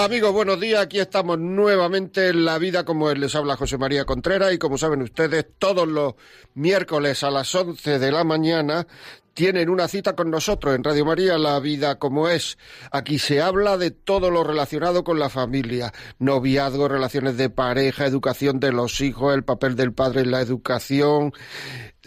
Amigos, buenos días. Aquí estamos nuevamente en La Vida como es. Les habla José María Contreras y como saben ustedes, todos los miércoles a las 11 de la mañana tienen una cita con nosotros en Radio María, La Vida como es. Aquí se habla de todo lo relacionado con la familia, noviazgo, relaciones de pareja, educación de los hijos, el papel del padre en la educación,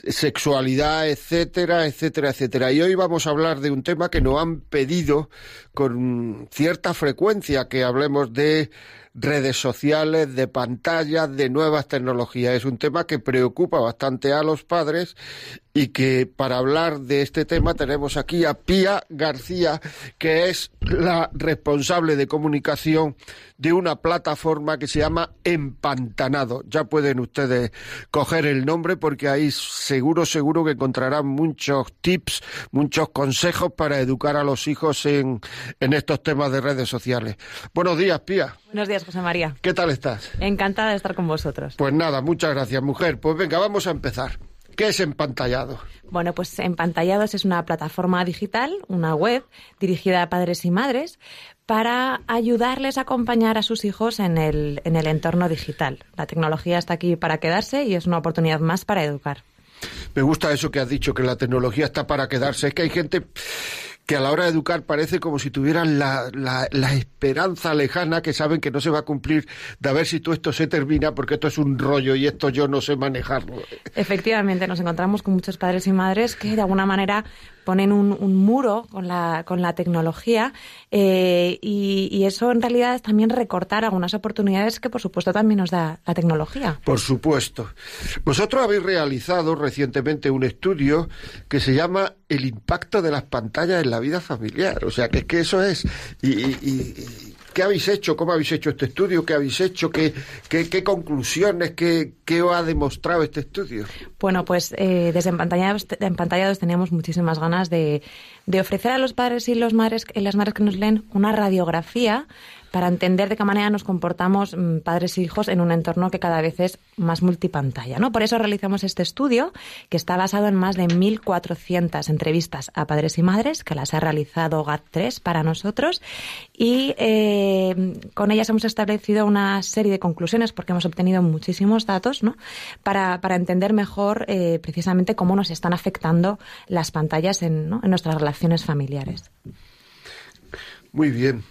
sexualidad, etcétera, etcétera, etcétera. Y hoy vamos a hablar de un tema que nos han pedido con cierta frecuencia, que hablemos de redes sociales, de pantallas, de nuevas tecnologías. Es un tema que preocupa bastante a los padres y que para hablar de este tema tenemos aquí a Pía García, que es la responsable de comunicación de una plataforma que se llama Empantanado. Ya pueden ustedes coger el nombre porque ahí seguro, seguro que encontrarán muchos tips, muchos consejos para educar a los hijos en, en estos temas de redes sociales. Buenos días, Pía. Buenos días, José María. ¿Qué tal estás? Encantada de estar con vosotros. Pues nada, muchas gracias, mujer. Pues venga, vamos a empezar. ¿Qué es Empantallado? Bueno, pues Empantallados es una plataforma digital, una web dirigida a padres y madres para ayudarles a acompañar a sus hijos en el, en el entorno digital. La tecnología está aquí para quedarse y es una oportunidad más para educar. Me gusta eso que has dicho, que la tecnología está para quedarse. Es que hay gente que a la hora de educar parece como si tuvieran la, la, esperanza lejana que saben que no se va a cumplir de a ver si todo esto se termina porque esto es un rollo y esto yo no sé manejarlo. Efectivamente, nos encontramos con muchos padres y madres que de alguna manera ponen un, un muro con la, con la tecnología eh, y, y, eso en realidad es también recortar algunas oportunidades que por supuesto también nos da la tecnología. Por supuesto. Vosotros habéis realizado recientemente un estudio que se llama El impacto de las pantallas en la vida familiar. O sea, que es que eso es... y, y, ¿Qué habéis hecho? ¿Cómo habéis hecho este estudio? ¿Qué habéis hecho? ¿Qué, qué, qué conclusiones? ¿Qué, ¿Qué ha demostrado este estudio? Bueno, pues eh, desde Empantallados, teníamos muchísimas ganas de, de ofrecer a los padres y los madres, las madres que nos leen una radiografía para entender de qué manera nos comportamos mmm, padres e hijos en un entorno que cada vez es más multipantalla. ¿no? Por eso realizamos este estudio, que está basado en más de 1.400 entrevistas a padres y madres, que las ha realizado GAT3 para nosotros, y eh, con ellas hemos establecido una serie de conclusiones, porque hemos obtenido muchísimos datos, ¿no? para, para entender mejor eh, precisamente cómo nos están afectando las pantallas en, en nuestras relaciones familiares. Muy bien.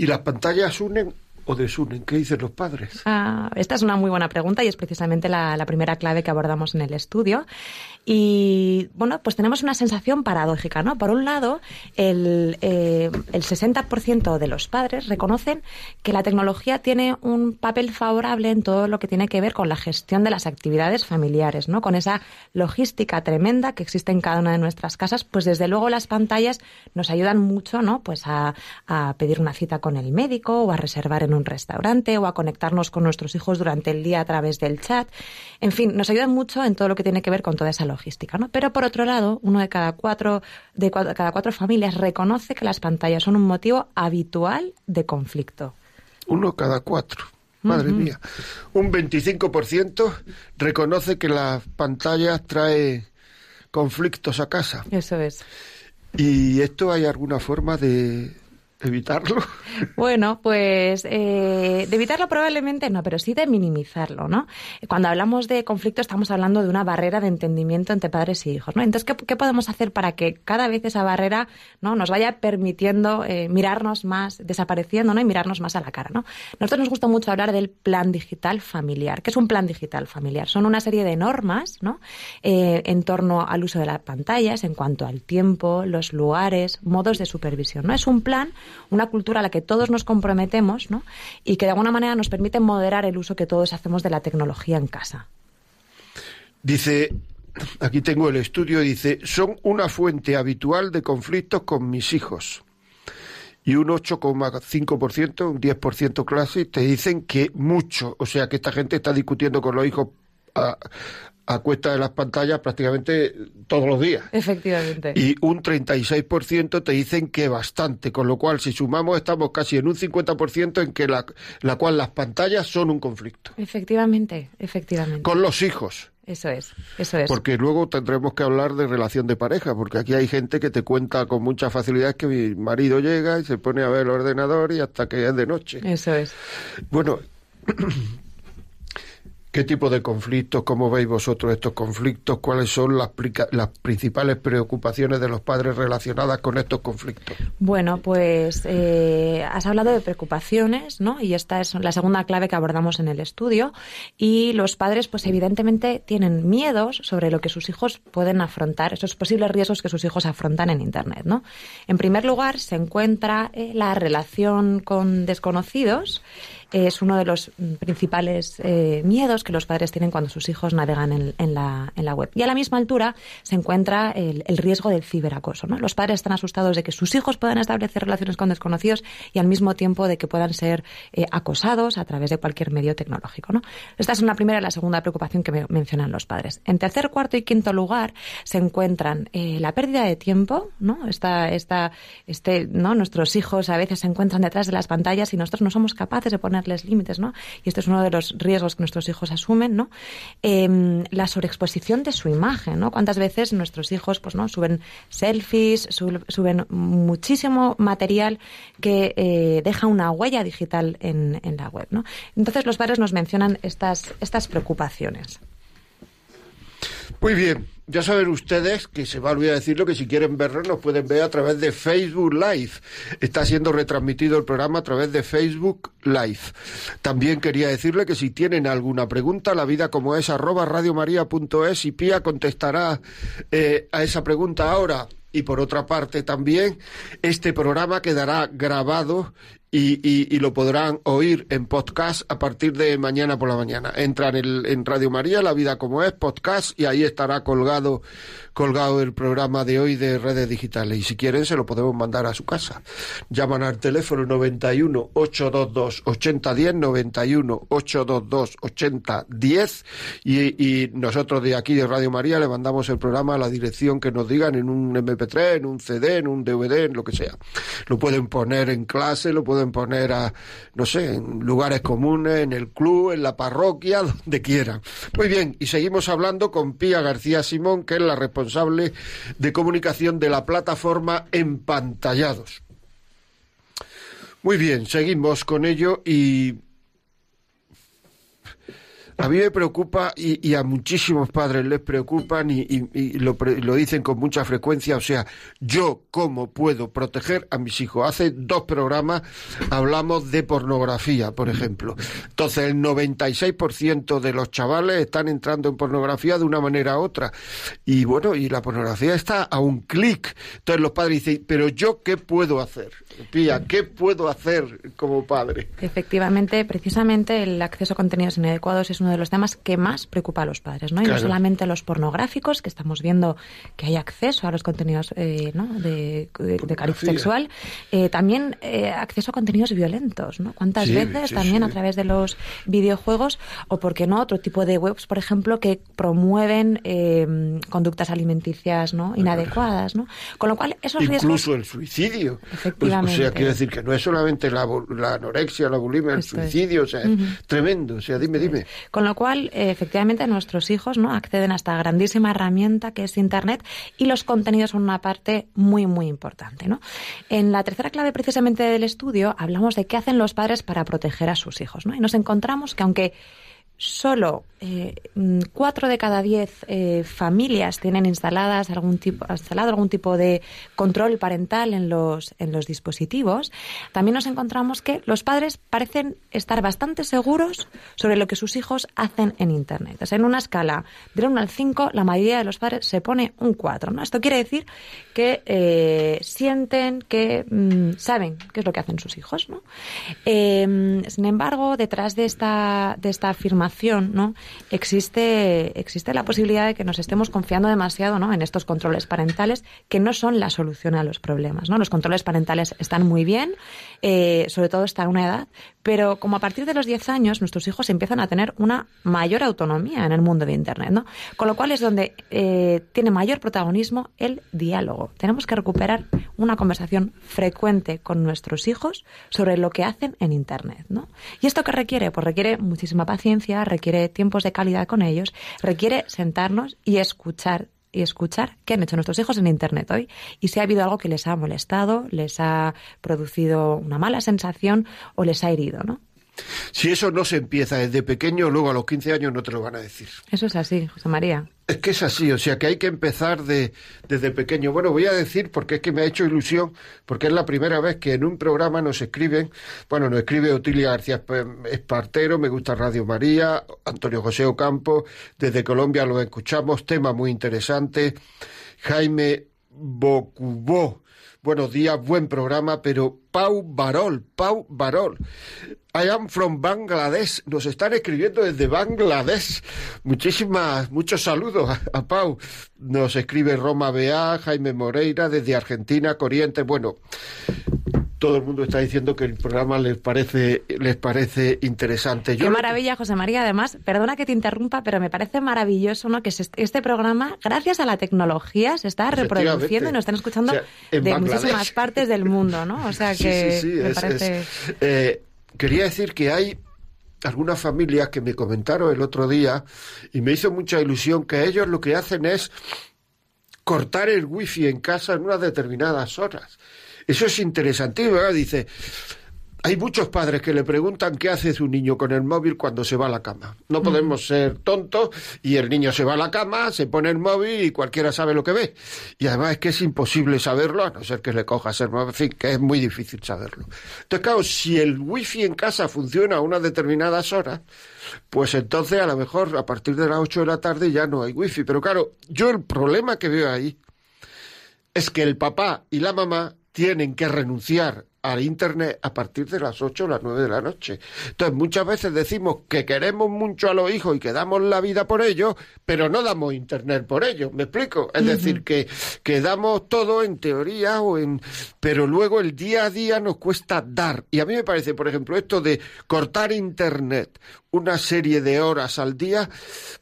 ¿Y las pantallas unen o desunen? ¿Qué dicen los padres? Ah, esta es una muy buena pregunta y es precisamente la, primera clave que abordamos en el estudio. Y bueno, pues tenemos una sensación paradójica, ¿no? Por un lado, el, eh, el 60% de los padres reconocen que la tecnología tiene un papel favorable en todo lo que tiene que ver con la gestión de las actividades familiares, ¿no? Con esa logística tremenda que existe en cada una de nuestras casas, pues desde luego las pantallas nos ayudan mucho, ¿no? Pues a, a pedir una cita con el médico o a reservar en un restaurante o a conectarnos con nuestros hijos durante el día a través del chat. En fin, nos ayudan mucho en todo lo que tiene que ver con toda esa logística, ¿no? Pero por otro lado, uno de cada cuatro, de cuatro, cada cuatro familias reconoce que las pantallas son un motivo habitual de conflicto. Uno cada cuatro. Madre uh -huh. mía. Un 25% reconoce que las pantallas trae conflictos a casa. Eso es. ¿Y esto hay alguna forma de, evitarlo? Bueno, pues eh, de evitarlo probablemente no, pero sí de minimizarlo, ¿no? Cuando hablamos de conflicto estamos hablando de una barrera de entendimiento entre padres y hijos, ¿no? Entonces, ¿qué, qué podemos hacer para que cada vez esa barrera no nos vaya permitiendo eh, mirarnos más, desapareciendo, ¿no? Y mirarnos más a la cara, ¿no? Nosotros nos gusta mucho hablar del plan digital familiar. ¿Qué es un plan digital familiar? Son una serie de normas, ¿no? Eh, en torno al uso de las pantallas, en cuanto al tiempo, los lugares, modos de supervisión, ¿no? Es un plan una cultura a la que todos nos comprometemos ¿no? y que de alguna manera nos permite moderar el uso que todos hacemos de la tecnología en casa. Dice, aquí tengo el estudio, dice, son una fuente habitual de conflictos con mis hijos. Y un 8,5%, un 10% clase, te dicen que mucho, o sea que esta gente está discutiendo con los hijos a, a cuesta de las pantallas prácticamente todos los días. Efectivamente. Y un 36% te dicen que bastante, con lo cual si sumamos estamos casi en un 50% en que la, la cual las pantallas son un conflicto. Efectivamente, efectivamente. Con los hijos. Eso es, eso es. Porque luego tendremos que hablar de relación de pareja, porque aquí hay gente que te cuenta con mucha facilidad que mi marido llega y se pone a ver el ordenador y hasta que es de noche. Eso es. Bueno, ¿Qué tipo de conflictos? ¿Cómo veis vosotros estos conflictos? ¿Cuáles son las, las, principales preocupaciones de los padres relacionadas con estos conflictos? Bueno, pues eh, has hablado de preocupaciones, ¿no? Y esta es la segunda clave que abordamos en el estudio. Y los padres, pues evidentemente, tienen miedos sobre lo que sus hijos pueden afrontar, esos posibles riesgos que sus hijos afrontan en Internet, ¿no? En primer lugar, se encuentra eh, la relación con desconocidos es uno de los principales eh, miedos que los padres tienen cuando sus hijos navegan en, la, en la, web. Y a la misma altura se encuentra el, riesgo del ciberacoso. ¿no? Los padres están asustados de que sus hijos puedan establecer relaciones con desconocidos y al mismo tiempo de que puedan ser eh, acosados a través de cualquier medio tecnológico. ¿no? Esta es la primera y la segunda preocupación que mencionan los padres. En tercer, cuarto y quinto lugar se encuentran eh, la pérdida de tiempo, ¿no? Esta, esta, este, ¿no? Nuestros hijos a veces se encuentran detrás de las pantallas y nosotros no somos capaces de poner límites, ¿no? Y esto es uno de los riesgos que nuestros hijos asumen, ¿no? Em, la sobreexposición de su imagen, ¿no? Cuántas veces nuestros hijos, pues, ¿no? Suben selfies, suben muchísimo material que eh, deja una huella digital en, en la web, ¿no? Entonces los padres nos mencionan estas, estas preocupaciones. Muy bien, ya saben ustedes que se va a olvidar decirlo que si quieren vernos nos pueden ver a través de Facebook Live. Está siendo retransmitido el programa a través de Facebook Live. También quería decirle que si tienen alguna pregunta, la vida como es arroba radiomaria.es y Pía contestará eh, a esa pregunta ahora. Y por otra parte también, este programa quedará grabado y, lo podrán oír en podcast a partir de mañana por la mañana. Entran en, en Radio María, La Vida como es, podcast, y ahí estará colgado colgado el programa de hoy de redes digitales y si quieren se lo podemos mandar a su casa. Llaman al teléfono 91 822 8010 91 822 8010 y, y nosotros de aquí de Radio María le mandamos el programa a la dirección que nos digan en un MP3, en un CD, en un DVD, en lo que sea. Lo pueden poner en clase, lo pueden poner a, no sé, en lugares comunes, en el club, en la parroquia, donde quieran. Muy bien, y seguimos hablando con Pía García Simón, que es la responsable de comunicación de la plataforma Empantallados. Muy bien, seguimos con ello y a mí me preocupa y, a muchísimos padres les preocupan y, lo, dicen con mucha frecuencia. O sea, yo cómo puedo proteger a mis hijos. Hace dos programas hablamos de pornografía, por ejemplo. Entonces, el 96% de los chavales están entrando en pornografía de una manera u otra. Y bueno, y la pornografía está a un clic. Entonces los padres dicen, pero yo qué puedo hacer? Pía, ¿qué puedo hacer como padre? Efectivamente, precisamente el acceso a contenidos inadecuados es uno de los temas que más preocupa a los padres, ¿no? Y no solamente los pornográficos, que estamos viendo que hay acceso a los contenidos eh, ¿no? de, de, cariz sexual, eh, también eh, acceso a contenidos violentos, ¿no? ¿Cuántas veces también a través de los videojuegos o, por qué no, otro tipo de webs, por ejemplo, que promueven conductas alimenticias ¿no? inadecuadas, ¿no? Con lo cual, esos Incluso el suicidio. Efectivamente. O sea, quiero decir que no es solamente la, anorexia, la bulimia, el suicidio, o sea, es tremendo. O sea, dime, dime. Con lo cual, eh, efectivamente, nuestros hijos ¿no? acceden a esta grandísima herramienta que es Internet y los contenidos son una parte muy, muy importante. ¿no? En la tercera clave, precisamente del estudio, hablamos de qué hacen los padres para proteger a sus hijos. ¿no? Y nos encontramos que aunque solo eh, cuatro de cada diez eh, familias tienen instaladas algún tipo, instalado algún tipo de control parental en los, en los dispositivos, también nos encontramos que los padres parecen estar bastante seguros sobre lo que sus hijos hacen en Internet. en una escala de 1 al 5, la mayoría de los padres se pone un 4. ¿no? Esto quiere decir que eh, sienten, que mm, saben qué es lo que hacen sus hijos. ¿no? sin embargo, detrás de esta, de esta afirmación, ¿no? Existe, existe la posibilidad de que nos estemos confiando demasiado, ¿no? En estos controles parentales que no son la solución a los problemas, ¿no? Los controles parentales están muy bien, eh, sobre todo hasta una edad, pero como a partir de los 10 años nuestros hijos empiezan a tener una mayor autonomía en el mundo de Internet, ¿no? Con lo cual es donde eh, tiene mayor protagonismo el diálogo. Tenemos que recuperar una conversación frecuente con nuestros hijos sobre lo que hacen en Internet, ¿no? ¿Y esto qué requiere? Pues requiere muchísima paciencia, requiere tiempos de calidad con ellos, requiere sentarnos y escuchar y escuchar qué han hecho nuestros hijos en Internet hoy y si ha habido algo que les ha molestado, les ha producido una mala sensación o les ha herido, ¿no? Si eso no se empieza desde pequeño, luego a los 15 años no te lo van a decir. Eso es así, José María. Es que es así, o sea que hay que empezar de, desde pequeño. Bueno, voy a decir porque es que me ha hecho ilusión, porque es la primera vez que en un programa nos escriben, bueno, nos escribe Otilia García Espartero, me gusta Radio María, Antonio José Ocampo, desde Colombia lo escuchamos, tema muy interesante, Jaime Bocubó, buenos días, buen programa, pero Pau Barol, Pau Barol. I am from Bangladesh. Nos están escribiendo desde Bangladesh. Muchísimas, muchos saludos a, Pau. Nos escribe Roma Bea, Jaime Moreira, desde Argentina, Corrientes. Bueno, todo el mundo está diciendo que el programa les parece les parece interesante. Qué maravilla, José María. Además, perdona que te interrumpa, pero me parece maravilloso ¿no? que este programa, gracias a la tecnología, se está reproduciendo y nos están escuchando de muchísimas partes del mundo, ¿no? O sea que sí, sí, me parece... Eh, quería decir que hay algunas familias que me comentaron el otro día y me hizo mucha ilusión que ellos lo que hacen es cortar el wifi en casa en unas determinadas horas. Eso es interesantísimo. Dice, hay muchos padres que le preguntan qué hace su niño con el móvil cuando se va a la cama. No podemos ser tontos y el niño se va a la cama, se pone el móvil y cualquiera sabe lo que ve. Y además es que es imposible saberlo, a no ser que le cojas el móvil, en fin, que es muy difícil saberlo. Entonces, claro, si el wifi en casa funciona a unas determinadas horas, pues entonces a lo mejor a partir de las 8 de la tarde ya no hay wifi. Pero claro, yo el problema que veo ahí es que el papá y la mamá tienen que renunciar al Internet a partir de las 8 o las 9 de la noche. Entonces, muchas veces decimos que queremos mucho a los hijos y que damos la vida por ellos, pero no damos Internet por ellos. ¿Me explico? Es decir, que, que damos todo en teoría o en... Pero luego el día a día nos cuesta dar. Y a mí me parece, por ejemplo, esto de cortar Internet una serie de horas al día,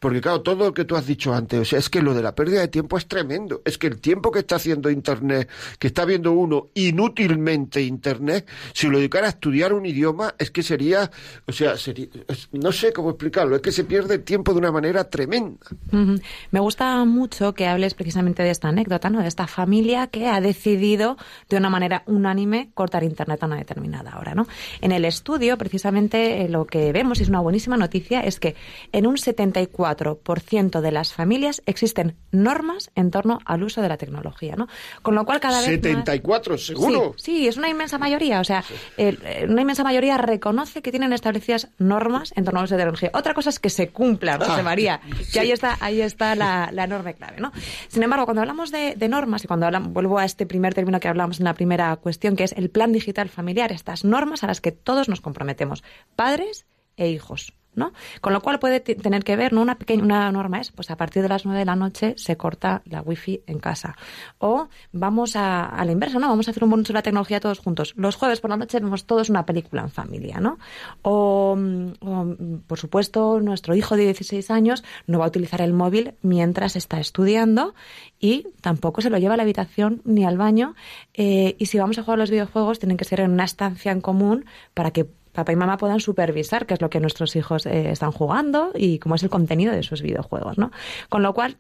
porque claro, todo lo que tú has dicho antes, o sea, es que lo de la pérdida de tiempo es tremendo. Es que el tiempo que está haciendo Internet, que está viendo uno inútilmente Internet, si lo dedicara a estudiar un idioma, es que sería, o sea, sería, no sé cómo explicarlo, es que se pierde el tiempo de una manera tremenda. Me gusta mucho que hables precisamente de esta anécdota, ¿no? De esta familia que ha decidido de una manera unánime cortar Internet a una determinada hora, ¿no? En el estudio, precisamente, eh, lo que vemos es una buenísima noticia es que en un 74% de las familias existen normas en torno al uso de la tecnología, ¿no? Con lo cual cada vez 74, seguro. Sí, es una inmensa mayoría, o sea, una inmensa mayoría reconoce que tienen establecidas normas en torno al uso de la tecnología. Otra cosa es que se cumplan, José ah, María, que ahí está, ahí está la, la enorme clave, ¿no? Sin embargo, cuando hablamos de, normas y cuando hablamos, vuelvo a este primer término que hablamos en la primera cuestión, que es el plan digital familiar, estas normas a las que todos nos comprometemos, padres e hijos. ¿no? Con lo cual puede tener que ver, ¿no? Una pequeña una norma es, pues a partir de las nueve de la noche se corta la wifi en casa. O vamos a, a la inversa, ¿no? Vamos a hacer un bonus de la tecnología todos juntos. Los jueves por la noche vemos todos una película en familia, ¿no? O, por supuesto, nuestro hijo de 16 años no va a utilizar el móvil mientras está estudiando y tampoco se lo lleva a la habitación ni al baño. Eh, y si vamos a jugar los videojuegos, tienen que ser en una estancia en común para que papá y mamá puedan supervisar qué es lo que nuestros hijos eh, están jugando y cómo es el contenido de sus videojuegos, ¿no? Con lo cual,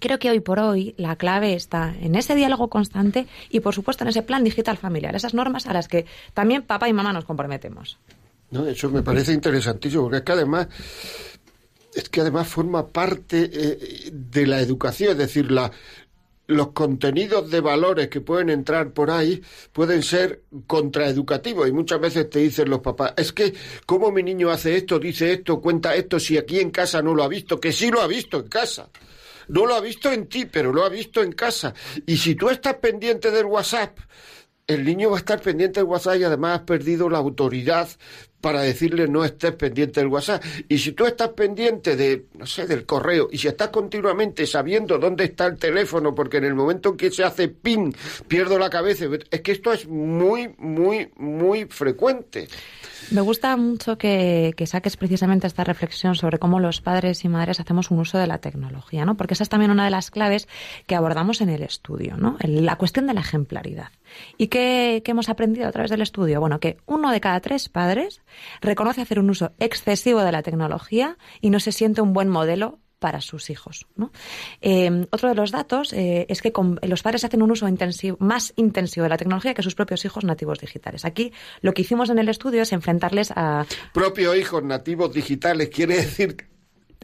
Creo que hoy por hoy la clave está en ese diálogo constante y, por supuesto, en ese plan digital familiar, esas normas a las que también papá y mamá nos comprometemos. No, eso me parece interesantísimo, porque es que además es que además forma parte eh, de la educación, es decir, la, los contenidos de valores que pueden entrar por ahí pueden ser contraeducativos y muchas veces te dicen los papás, es que como mi niño hace esto, dice esto, cuenta esto, si aquí en casa no lo ha visto, que sí lo ha visto en casa. No lo ha visto en ti, pero lo ha visto en casa. Y si tú estás pendiente del WhatsApp, el niño va a estar pendiente del WhatsApp y además has perdido la autoridad para decirle no estés pendiente del WhatsApp. Y si tú estás pendiente de, no sé, del correo, y si estás continuamente sabiendo dónde está el teléfono, porque en el momento en que se hace ping, pierdo la cabeza, es que esto es muy, muy, muy frecuente. Me gusta mucho que, saques precisamente esta reflexión sobre cómo los padres y madres hacemos un uso de la tecnología, ¿no? Porque esa es también una de las claves que abordamos en el estudio, ¿no? La cuestión de la ejemplaridad. ¿Y qué, hemos aprendido a través del estudio? Bueno, que uno de cada tres padres reconoce hacer un uso excesivo de la tecnología y no se siente un buen modelo para sus hijos. ¿no? Eh, otro de los datos eh, es que los padres hacen un uso más intensivo de la tecnología que sus propios hijos nativos digitales. Aquí lo que hicimos en el estudio es enfrentarles a... Propios hijos nativos digitales quiere decir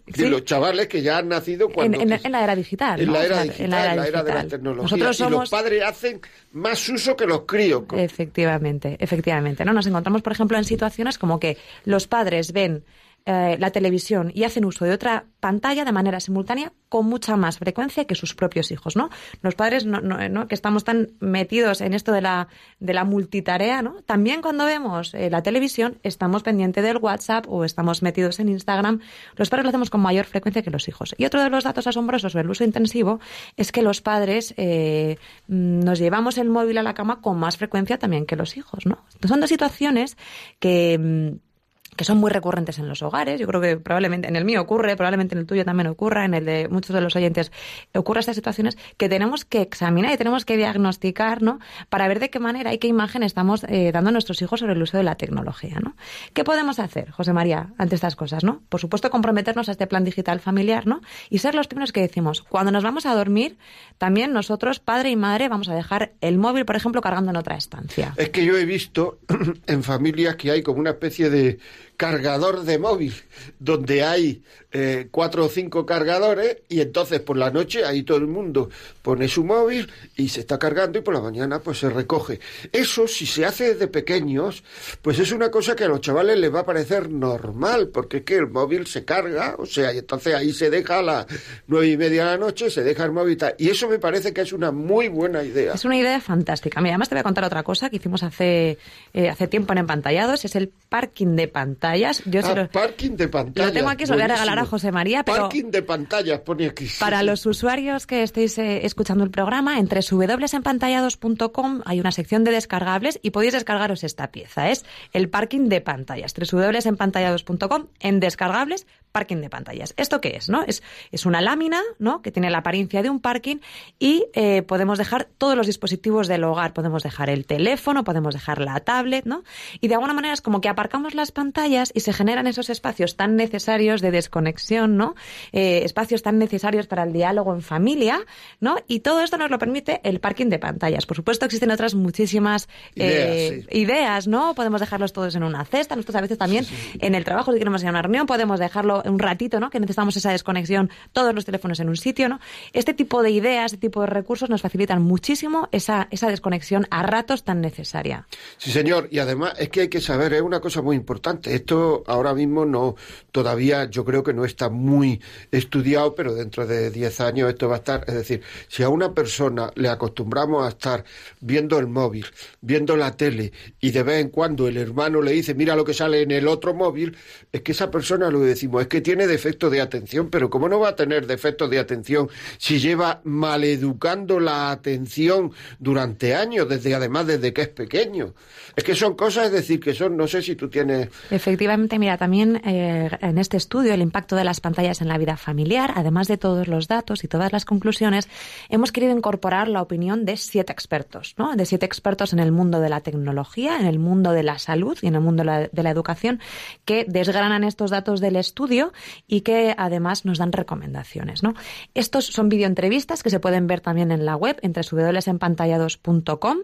de los chavales que ya han nacido cuando... En, la era digital. En, la, era digital, en la era de la tecnología. Y los padres hacen más uso que los críos. Efectivamente, efectivamente. ¿no? Nos encontramos, por ejemplo, en situaciones como que los padres ven eh, la televisión y hacen uso de otra pantalla de manera simultánea con mucha más frecuencia que sus propios hijos, ¿no? Los padres no, no, que estamos tan metidos en esto de la, de la multitarea, ¿no? También cuando vemos eh, la televisión estamos pendientes del WhatsApp o estamos metidos en Instagram. Los padres lo hacemos con mayor frecuencia que los hijos. Y otro de los datos asombrosos sobre el uso intensivo es que los padres eh, nos llevamos el móvil a la cama con más frecuencia también que los hijos, ¿no? Son dos situaciones que mm, que son muy recurrentes en los hogares. Yo creo que probablemente en el mío ocurre, probablemente en el tuyo también ocurra, en el de muchos de los oyentes ocurra estas situaciones que tenemos que examinar y tenemos que diagnosticar, ¿no? Para ver de qué manera y qué imagen estamos eh, dando a nuestros hijos sobre el uso de la tecnología, ¿no? ¿Qué podemos hacer, José María, ante estas cosas, ¿no? Por supuesto, comprometernos a este plan digital familiar, ¿no? Y ser los primeros que decimos, cuando nos vamos a dormir, también nosotros, padre y madre, vamos a dejar el móvil, por ejemplo, cargando en otra estancia. Es que yo he visto en familias que hay como una especie de cargador de móvil, donde hay eh, cuatro o cinco cargadores y entonces por la noche ahí todo el mundo pone su móvil y se está cargando y por la mañana pues se recoge. Eso si se hace desde pequeños, pues es una cosa que a los chavales les va a parecer normal, porque es que el móvil se carga, o sea, y entonces ahí se deja a las nueve y media de la noche, se deja el móvil y, eso me parece que es una muy buena idea. Es una idea fantástica. Mira, además te voy a contar otra cosa que hicimos hace, eh, hace tiempo en Empantallados, es el parking de pantallas. Yo ah, parking de pantallas. Lo tengo aquí, se lo voy a regalar a José María. Pero Parking de pantallas, pone aquí. Para los usuarios que estéis eh, escuchando el programa, entre www.empantallados.com hay una sección de descargables y podéis descargaros esta pieza. Es el parking de pantallas. www.empantallados.com en descargables parking de pantallas. ¿Esto qué es? ¿no? Es, es una lámina ¿no? que tiene la apariencia de un parking y eh, podemos dejar todos los dispositivos del hogar. Podemos dejar el teléfono, podemos dejar la tablet, ¿no? Y de alguna manera es como que aparcamos las pantallas y se generan esos espacios tan necesarios de desconexión, ¿no? Eh, espacios tan necesarios para el diálogo en familia, ¿no? Y todo esto nos lo permite el parking de pantallas. Por supuesto, existen otras muchísimas eh, ideas, ¿no? Podemos dejarlos todos en una cesta. Nosotros a veces también en el trabajo, si queremos ir a una reunión, podemos dejarlo un ratito, ¿no? Que necesitamos esa desconexión, todos los teléfonos en un sitio, ¿no? Este tipo de ideas, este tipo de recursos nos facilitan muchísimo esa, esa desconexión a ratos tan necesaria. Sí, señor, y además es que hay que saber, es una cosa muy importante. Esto ahora mismo no, todavía yo creo que no está muy estudiado, pero dentro de 10 años esto va a estar. Es decir, si a una persona le acostumbramos a estar viendo el móvil, viendo la tele, y de vez en cuando el hermano le dice, mira lo que sale en el otro móvil, es que esa persona lo decimos, es que tiene defecto de atención, pero ¿cómo no va a tener defecto de atención si lleva maleducando la atención durante años, desde además desde que es pequeño? Es que son cosas, es decir, que son, no sé si tú tienes... Efectivamente, mira, también eh, en este estudio el impacto de las pantallas en la vida familiar, además de todos los datos y todas las conclusiones, hemos querido incorporar la opinión de siete expertos, ¿no? De siete expertos en el mundo de la tecnología, en el mundo de la salud y en el mundo de la, de la educación, que desgranan estos datos del estudio y que además nos dan recomendaciones. ¿no? Estos son videoentrevistas que se pueden ver también en la web entre www.empantallados.com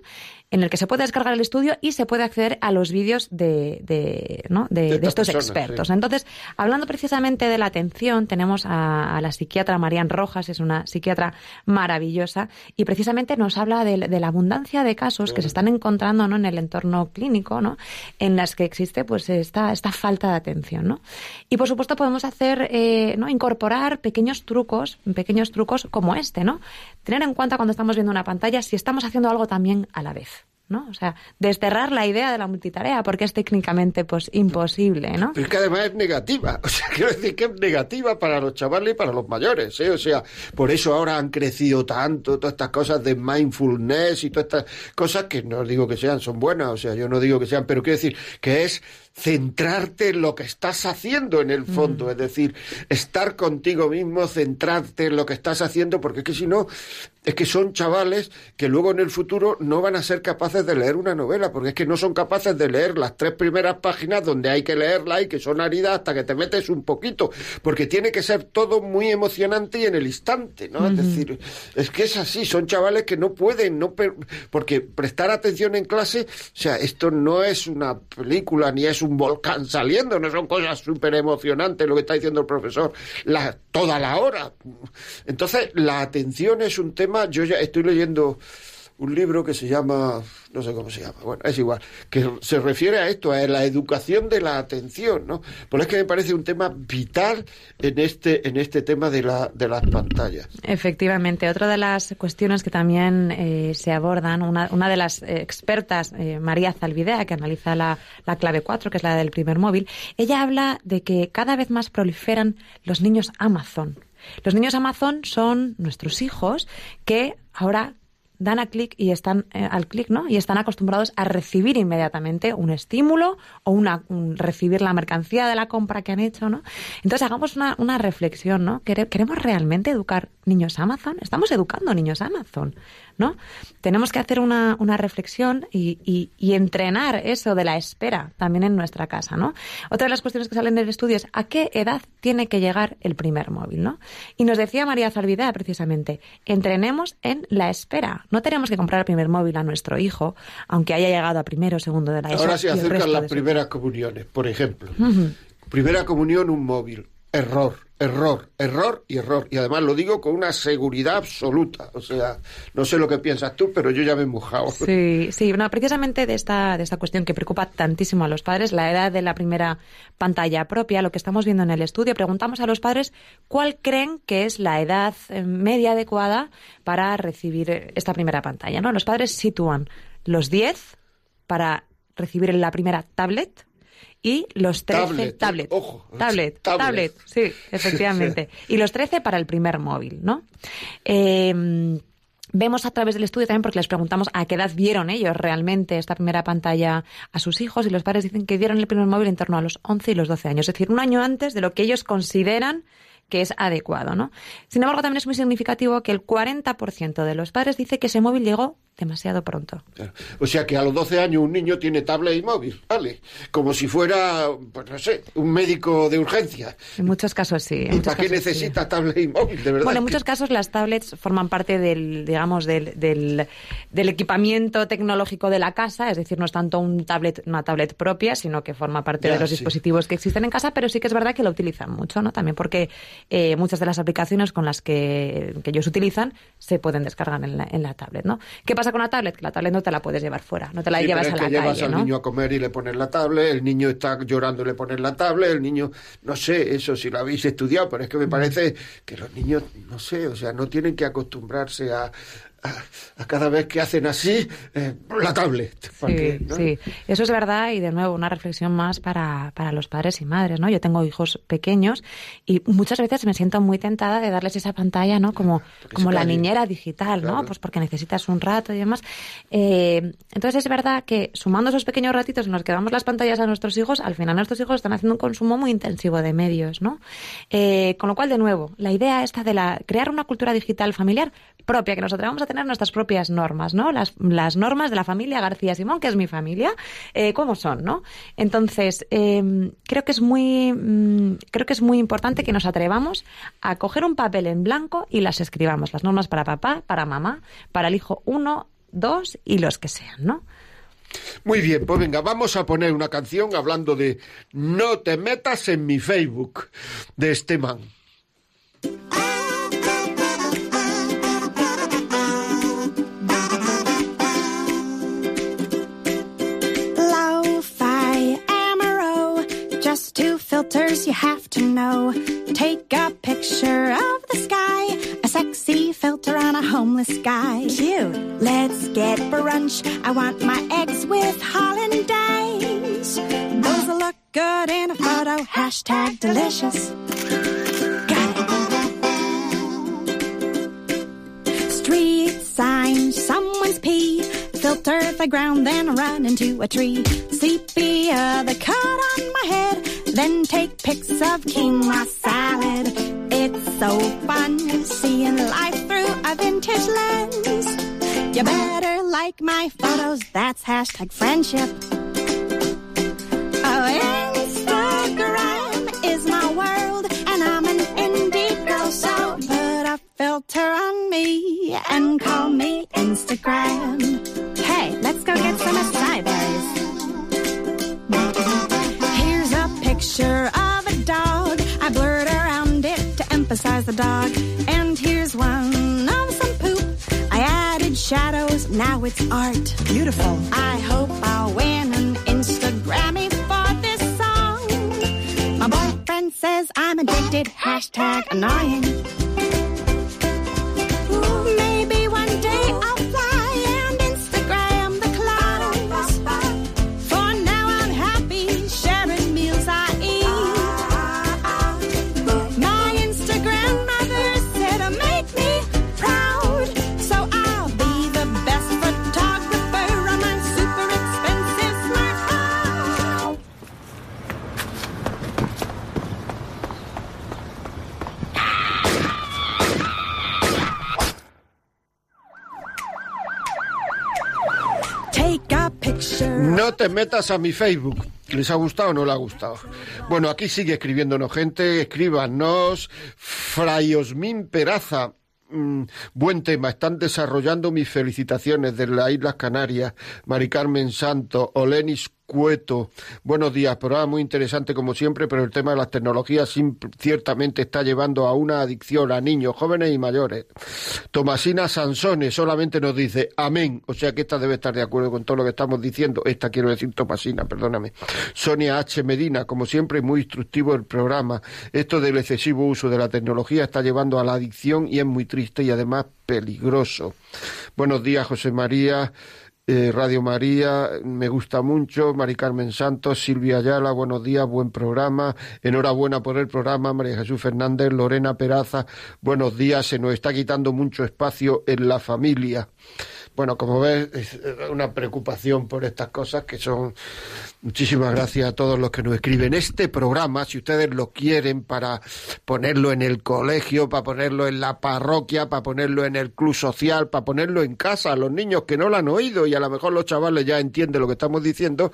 en el que se puede descargar el estudio y se puede acceder a los vídeos de, de, ¿no? de, estos expertos. Entonces, hablando precisamente de la atención, tenemos a, la psiquiatra Marian Rojas, es una psiquiatra maravillosa, y precisamente nos habla de, la abundancia de casos que se están encontrando ¿no? en el entorno clínico, ¿no? en las que existe pues esta, esta falta de atención. ¿no? Y por supuesto podemos hacer, eh, ¿no? incorporar pequeños trucos, pequeños trucos como este, ¿no? Tener en cuenta cuando estamos viendo una pantalla si estamos haciendo algo también a la vez. ¿No? O sea, desterrar la idea de la multitarea, porque es técnicamente pues imposible, ¿no? Pero es que además es negativa, o sea, quiero decir que es negativa para los chavales y para los mayores, ¿eh? O sea, por eso ahora han crecido tanto todas estas cosas de mindfulness y todas estas cosas que no digo que sean, son buenas, o sea, yo no digo que sean, pero quiero decir que es centrarte en lo que estás haciendo en el fondo, mm. es decir, estar contigo mismo, centrarte en lo que estás haciendo, porque es que si no, es que son chavales que luego en el futuro no van a ser capaces de leer una novela, porque es que no son capaces de leer las tres primeras páginas donde hay que leerla y que son áridas hasta que te metes un poquito, porque tiene que ser todo muy emocionante y en el instante, ¿no? Es decir, es que es así, son chavales que no pueden, no porque prestar atención en clase, o sea, esto no es una película ni es un volcán saliendo, no son cosas súper emocionantes lo que está diciendo el profesor la, toda la hora. Entonces, la atención es un tema, yo ya estoy leyendo un libro que se llama, no sé cómo se llama, bueno, es igual, que se refiere a esto, a la educación de la atención, ¿no? Porque es que me parece un tema vital en este, en este tema de, la, de las pantallas. Efectivamente, otra de las cuestiones que también eh, se abordan, una, una de las expertas, eh, María Zalvidea, que analiza la, la clave 4, que es la del primer móvil, ella habla de que cada vez más proliferan los niños Amazon. Los niños Amazon son nuestros hijos que ahora dan a clic y están eh, al clic, ¿no? Y están acostumbrados a recibir inmediatamente un estímulo o una recibir la mercancía de la compra que han hecho, ¿no? Entonces hagamos una, una reflexión, ¿no? ¿Queremos realmente educar niños Amazon? Estamos educando niños Amazon. ¿no? Tenemos que hacer una, una reflexión y, y, entrenar eso de la espera también en nuestra casa, ¿no? Otra de las cuestiones que salen del estudio es a qué edad tiene que llegar el primer móvil, ¿no? Y nos decía María Zalvidea precisamente, entrenemos en la espera. No tenemos que comprar el primer móvil a nuestro hijo, aunque haya llegado a primero o segundo de la ESO. Ahora se acercan las primeras comuniones, por ejemplo. Primera comunión, un móvil. Error error, error y error. Y además lo digo con una seguridad absoluta. O sea, no sé lo que piensas tú, pero yo ya me he mojado. Sí, sí, no, precisamente de esta, de esta cuestión que preocupa tantísimo a los padres, la edad de la primera pantalla propia, lo que estamos viendo en el estudio, preguntamos a los padres cuál creen que es la edad eh, media adecuada para recibir esta primera pantalla. ¿no? Los padres sitúan los 10 para recibir la primera tablet, y los 13 tablet, tablet, ojo, tablet, tablet, sí, efectivamente, y los 13 para el primer móvil, ¿no? Eh, Vemos a través del estudio también porque les preguntamos a qué edad vieron ellos realmente esta primera pantalla a sus hijos y los padres dicen que vieron el primer móvil en torno a los 11 y los 12 años, es decir, un año antes de lo que ellos consideran que es adecuado, ¿no? Sin embargo, también es muy significativo que el 40% de los padres dice que ese móvil llegó demasiado pronto. O sea que a los 12 años un niño tiene tablet y móvil, ¿vale? Como si fuera, pues no sé, un médico de urgencia. En muchos casos sí. ¿Y para qué necesita tablet y móvil, de verdad? Bueno, en muchos casos las tablets forman parte del, digamos, del, del, equipamiento tecnológico de la casa, es decir, no es tanto un tablet, una tablet propia, sino que forma parte de los dispositivos que existen en casa, pero sí que es verdad que lo utilizan mucho, ¿no? También porque eh, muchas de las aplicaciones con las que, que ellos utilizan se pueden descargar en la, en la tablet, ¿no? ¿Qué pasa con la tablet? Que la tablet no te la puedes llevar fuera, no te la llevas a la que llevas al niño a comer y le pones la tablet, el niño está llorando y le pones la tablet, el niño, no sé, eso si lo habéis estudiado, pero es que me mm. parece que los niños, no sé, o sea, no tienen que acostumbrarse a, a, cada vez que hacen así eh, la tablet. Sí, sí, eso es verdad y de nuevo una reflexión más para, para los padres y madres, ¿no? Yo tengo hijos pequeños y muchas veces me siento muy tentada de darles esa pantalla, ¿no? Como, como la niñera digital, ¿no? Pues porque necesitas un rato y demás. Eh, entonces es verdad que sumando esos pequeños ratitos en los que damos las pantallas a nuestros hijos, al final nuestros hijos están haciendo un consumo muy intensivo de medios, ¿no? Eh, con lo cual, de nuevo, la idea esta de la crear una cultura digital familiar propia, que nos atrevamos a tener nuestras propias normas, ¿no? Las, las normas de la familia García Simón, que es mi familia, eh, ¿cómo son, no? Entonces, em, creo que es muy, mm, creo que es muy importante que nos atrevamos a coger un papel en blanco y las escribamos, las normas para papá, para mamá, para el hijo uno, dos y los que sean, ¿no? Muy bien, pues venga, vamos a poner una canción hablando de No te metas en mi Facebook de este man. Filters you have to know. Take a picture of the sky, a sexy filter on a homeless guy. Cute. Let's get brunch. I want my eggs with hollandaise. Those will look good in a photo. Hashtag delicious. Street sign, someone's pee. Filter the ground, then run into a tree. Sepia, uh, the cut on my head. Then take pics of quinoa salad. It's so fun seeing life through a vintage lens. You better like my photos, that's hashtag friendship. Oh, Instagram is my world, and I'm an indie girl, so put a filter on me and call me Instagram. It's art. Beautiful. I hope I'll win an Instagrammy for this song. My boyfriend says I'm addicted, hashtag annoying. A mi Facebook. ¿Les ha gustado o no le ha gustado? Bueno, aquí sigue escribiéndonos gente. Escríbanos. Frayosmin Peraza. Mm, buen tema. Están desarrollando mis felicitaciones de las Islas Canarias. Mari Carmen Santo. Olenis Cueto. Buenos días. Programa muy interesante como siempre, pero el tema de las tecnologías ciertamente está llevando a una adicción a niños, jóvenes y mayores. Tomasina Sansone solamente nos dice amén. O sea que esta debe estar de acuerdo con todo lo que estamos diciendo. Esta quiero decir Tomasina, perdóname. Sonia H. Medina, como siempre, muy instructivo el programa. Esto del excesivo uso de la tecnología está llevando a la adicción y es muy triste y además peligroso. Buenos días, José María. Eh, Radio María, me gusta mucho. Mari Carmen Santos, Silvia Ayala, buenos días, buen programa. Enhorabuena por el programa. María Jesús Fernández, Lorena Peraza, buenos días. Se nos está quitando mucho espacio en la familia. Bueno, como ves, es una preocupación por estas cosas que son. Muchísimas gracias a todos los que nos escriben. Este programa, si ustedes lo quieren para ponerlo en el colegio, para ponerlo en la parroquia, para ponerlo en el club social, para ponerlo en casa, a los niños que no lo han oído y a lo mejor los chavales ya entienden lo que estamos diciendo,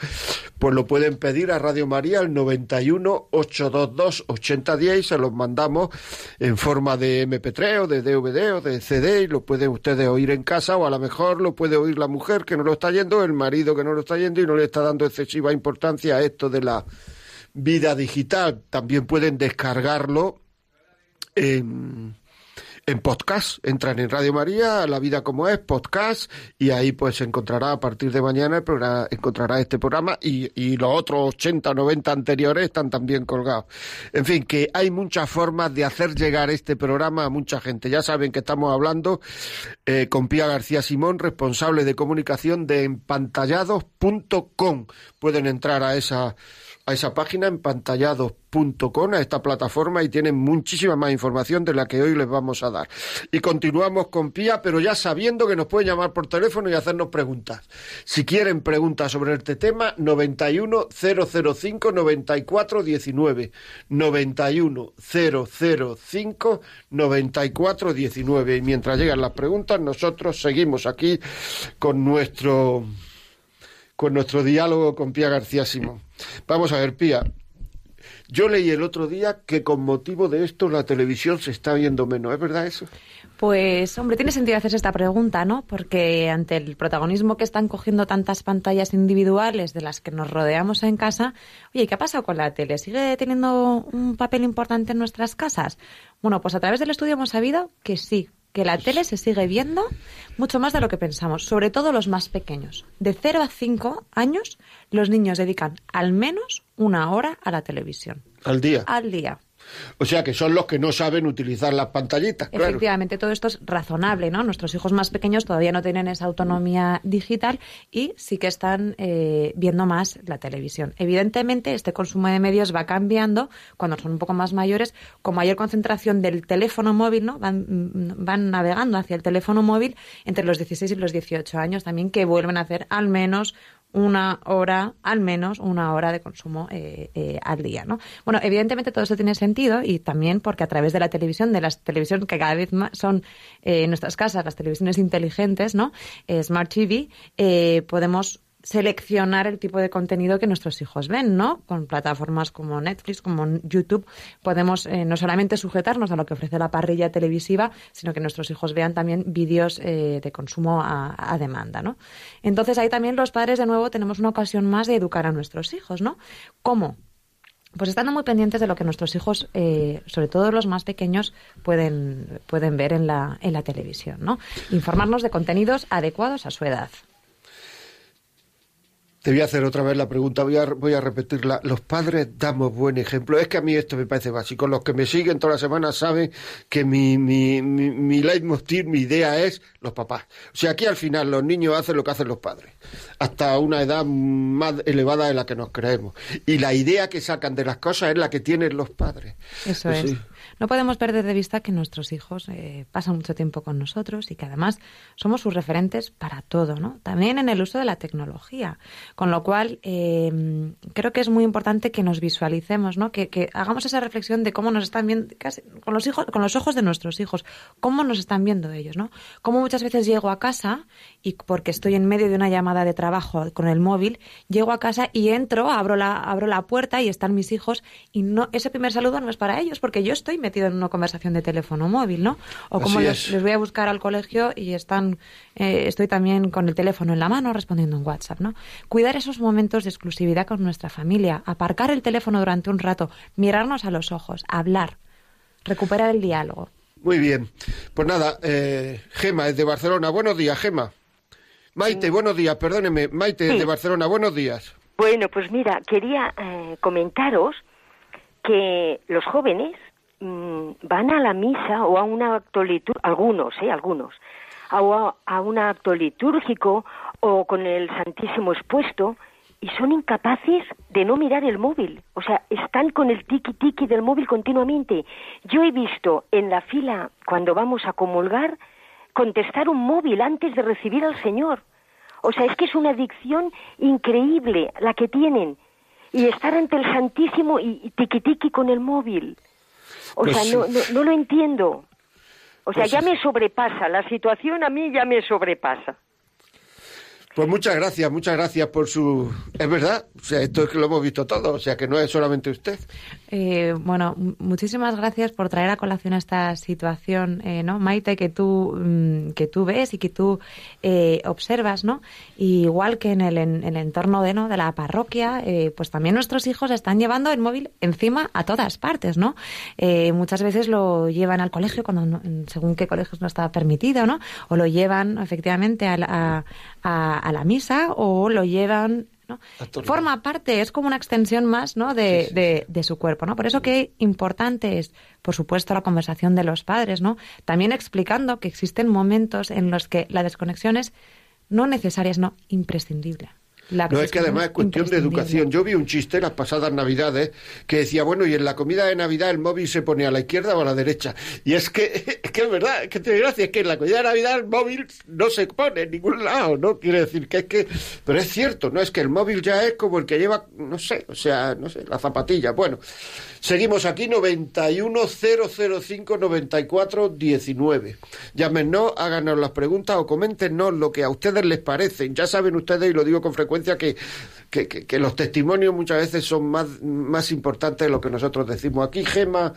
pues lo pueden pedir a Radio María al 91 822 8010 y se los mandamos en forma de MP3 o de DVD o de CD y lo pueden ustedes oír en casa o a lo mejor lo puede oír la mujer que no lo está yendo, el marido que no lo está yendo y no le está dando excesiva importancia a esto de la vida digital. También pueden descargarlo en, en podcast. Entran en Radio María, La Vida como es, podcast, y ahí pues encontrará a partir de mañana el programa, encontrará este programa y, y los otros 80 90 anteriores están también colgados. En fin, que hay muchas formas de hacer llegar este programa a mucha gente. Ya saben que estamos hablando eh, con Pía García Simón, responsable de comunicación de empantallados.com. Pueden entrar a esa a esa página empantallados.com, a esta plataforma y tienen muchísima más información de la que hoy les vamos a dar. Y continuamos con Pía, pero ya sabiendo que nos pueden llamar por teléfono y hacernos preguntas. Si quieren preguntas sobre este tema, 91 005 94 19. 91 005 94 19. Y mientras llegan las preguntas, nosotros seguimos aquí con nuestro con nuestro diálogo con Pía García Simón. Vamos a ver, Pía. Yo leí el otro día que con motivo de esto la televisión se está viendo menos. ¿Es verdad eso? Pues, hombre, tiene sentido hacerse esta pregunta, ¿no? Porque ante el protagonismo que están cogiendo tantas pantallas individuales de las que nos rodeamos en casa, oye, ¿qué ha pasado con la tele? ¿Sigue teniendo un papel importante en nuestras casas? Bueno, pues a través del estudio hemos sabido que sí, que la tele se sigue viendo mucho más de lo que pensamos, sobre todo los más pequeños. De 0 a 5 años, los niños dedican al menos una hora a la televisión. Al día. Al día. O sea que son los que no saben utilizar las pantallitas. Efectivamente, todo esto es razonable, ¿no? Nuestros hijos más pequeños todavía no tienen esa autonomía digital y sí que están eh, viendo más la televisión. Evidentemente, este consumo de medios va cambiando cuando son un poco más mayores, con mayor concentración del teléfono móvil, ¿no? Van, van navegando hacia el teléfono móvil entre los 16 y los 18 años también, que vuelven a hacer al menos una hora, al menos una hora de consumo eh, eh, al día, ¿no? Bueno, evidentemente todo esto tiene sentido y también porque a través de la televisión, de las televisiones que cada vez más son eh, en nuestras casas, las televisiones inteligentes, ¿no? Smart TV, podemos seleccionar el tipo de contenido que nuestros hijos ven, ¿no? Con plataformas como Netflix, como YouTube, podemos eh, no solamente sujetarnos a lo que ofrece la parrilla televisiva, sino que nuestros hijos vean también vídeos eh, de consumo a, demanda, ¿no? Entonces ahí también los padres de nuevo tenemos una ocasión más de educar a nuestros hijos, ¿no? ¿Cómo? Pues estando muy pendientes de lo que nuestros hijos, eh, sobre todo los más pequeños, pueden, pueden ver en la, en la televisión, ¿no? Informarnos de contenidos adecuados a su edad. Te voy a hacer otra vez la pregunta, voy a, voy a repetirla. Los padres damos buen ejemplo. Es que a mí esto me parece básico. Los que me siguen toda la semana saben que mi, mi, mi, mi leitmotiv, mi idea es los papás. O sea, aquí al final los niños hacen lo que hacen los padres, hasta una edad más elevada de la que nos creemos. Y la idea que sacan de las cosas es la que tienen los padres. Eso pues es. No podemos perder de vista que nuestros hijos eh, pasan mucho tiempo con nosotros y que además somos sus referentes para todo, ¿no? También en el uso de la tecnología. Con lo cual, eh, creo que es muy importante que nos visualicemos, ¿no? Que, hagamos esa reflexión de cómo nos están viendo, con los hijos, con los ojos de nuestros hijos, cómo nos están viendo ellos, ¿no? Cómo muchas veces llego a casa y porque estoy en medio de una llamada de trabajo con el móvil, llego a casa y entro, abro la, abro la puerta y están mis hijos y no, ese primer saludo no es para ellos porque yo estoy metido en una conversación de teléfono móvil, ¿no? O como les, voy a buscar al colegio y están, eh, estoy también con el teléfono en la mano respondiendo en WhatsApp, ¿no? Cuidar esos momentos de exclusividad con nuestra familia, aparcar el teléfono durante un rato, mirarnos a los ojos, hablar, recuperar el diálogo. Muy bien. Pues nada, eh, Gema es de Barcelona. Buenos días, Gema. Maite, buenos días, perdóneme. Maite de Barcelona, buenos días. Bueno, pues mira, quería eh, comentaros que los jóvenes Mm, van a la misa o a un acto litúrgico, algunos, ¿eh? Algunos, a, a un acto litúrgico o con el Santísimo expuesto y son incapaces de no mirar el móvil. O sea, están con el tiki tiki del móvil continuamente. Yo he visto en la fila, cuando vamos a comulgar, contestar un móvil antes de recibir al Señor. O sea, es que es una adicción increíble la que tienen. Y estar ante el Santísimo y, tiki con el móvil. O pues sea, no, no, lo entiendo. O sea, pues ya me sobrepasa, la situación a mí ya me sobrepasa. Pues muchas gracias, muchas gracias por su... Es verdad, o sea, esto es que lo hemos visto todo, o sea, que no es solamente usted. Eh, bueno, muchísimas gracias por traer a colación esta situación, eh, ¿no? Maite, que tú, mm, que tú ves y que tú eh, observas, ¿no? igual que en el, en, el entorno de, ¿no? de la parroquia, pues también nuestros hijos están llevando el móvil encima a todas partes, ¿no? muchas veces lo llevan al colegio, cuando según qué colegios no está permitido, ¿no? O lo llevan efectivamente a, a a la misa o lo llevan ¿no? Forma parte, es como una extensión más ¿no? De, de, su cuerpo. ¿no? Por eso que importante es, por supuesto, la conversación de los padres, ¿no? También explicando que existen momentos en los que la desconexión es no necesaria, es no imprescindible no, es que además es cuestión de educación. Yo vi un chiste las pasadas Navidades que decía, bueno, y en la comida de Navidad el móvil se pone a la izquierda o a la derecha. Y es que es, que es verdad, es que te gracia, es que en la comida de Navidad el móvil no se pone en ningún lado, ¿no? Quiere decir que es que... Pero es cierto, ¿no? Es que el móvil ya es como el que lleva, no sé, o sea, no sé, la zapatilla. Bueno, seguimos aquí, 910059419. Llámenos, háganos las preguntas o coméntenos lo que a ustedes les parecen. Ya saben ustedes, y lo digo con frecuencia, que, los testimonios muchas veces son más, más importantes de lo que nosotros decimos. Aquí Gema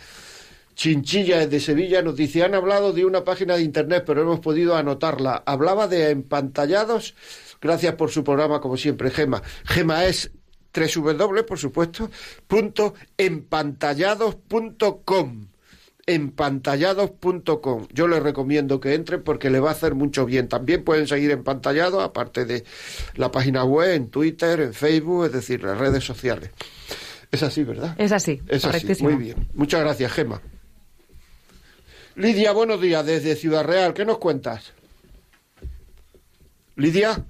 Chinchilla de Sevilla nos dice, han hablado de una página de internet, pero hemos podido anotarla. Hablaba de empantallados. Gracias por su programa, como siempre, Gema. Gema es www, por supuesto, punto empantallados.com empantallados.com. Yo les recomiendo que entren porque le va a hacer mucho bien. También pueden seguir empantallados, aparte de la página web, en Twitter, en Facebook, es decir, las redes sociales. Es así, ¿verdad? Es así, Es así. Muy bien. Muchas gracias, Gema. Lidia, buenos días desde Ciudad Real. ¿Qué nos cuentas? Lidia,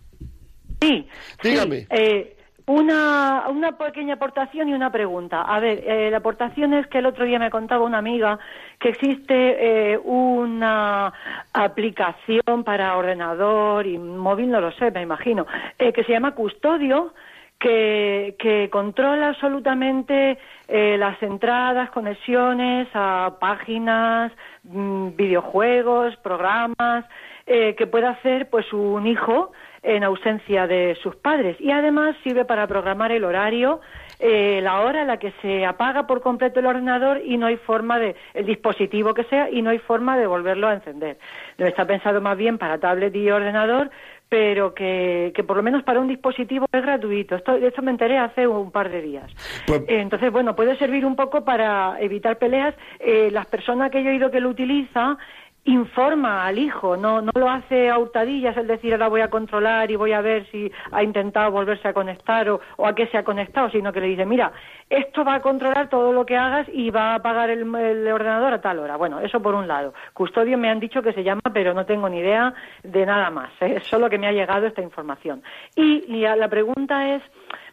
Sí, Dígame. sí, eh, una, una pequeña aportación y una pregunta. A ver, eh, la aportación es que el otro día me contaba una amiga que existe eh, una aplicación para ordenador y móvil, no lo sé, me imagino, eh, que se llama Custodio, que, que controla absolutamente eh, las entradas, conexiones a páginas, mm, videojuegos, programas, eh, que puede hacer pues un hijo en ausencia de sus padres y además sirve para programar el horario, eh, la hora en la que se apaga por completo el ordenador y no hay forma de el dispositivo que sea y no hay forma de volverlo a encender. No está pensado más bien para tablet y ordenador, pero que, que por lo menos para un dispositivo es gratuito. Esto, de esto me enteré hace un par de días. Pues- Eh, Entonces, bueno, puede servir un poco para evitar peleas. Eh, las personas que yo he oído que lo utiliza informa al hijo, no, no lo hace a hurtadillas, el decir ahora voy a controlar y voy a ver si ha intentado volverse a conectar o, o a qué se ha conectado, sino que le dice, mira, esto va a controlar todo lo que hagas y va a apagar el, el ordenador a tal hora. Bueno, eso por un lado. Custodio me han dicho que se llama, pero no tengo ni idea de nada más. ¿eh? Es solo que me ha llegado esta información. Y la pregunta es,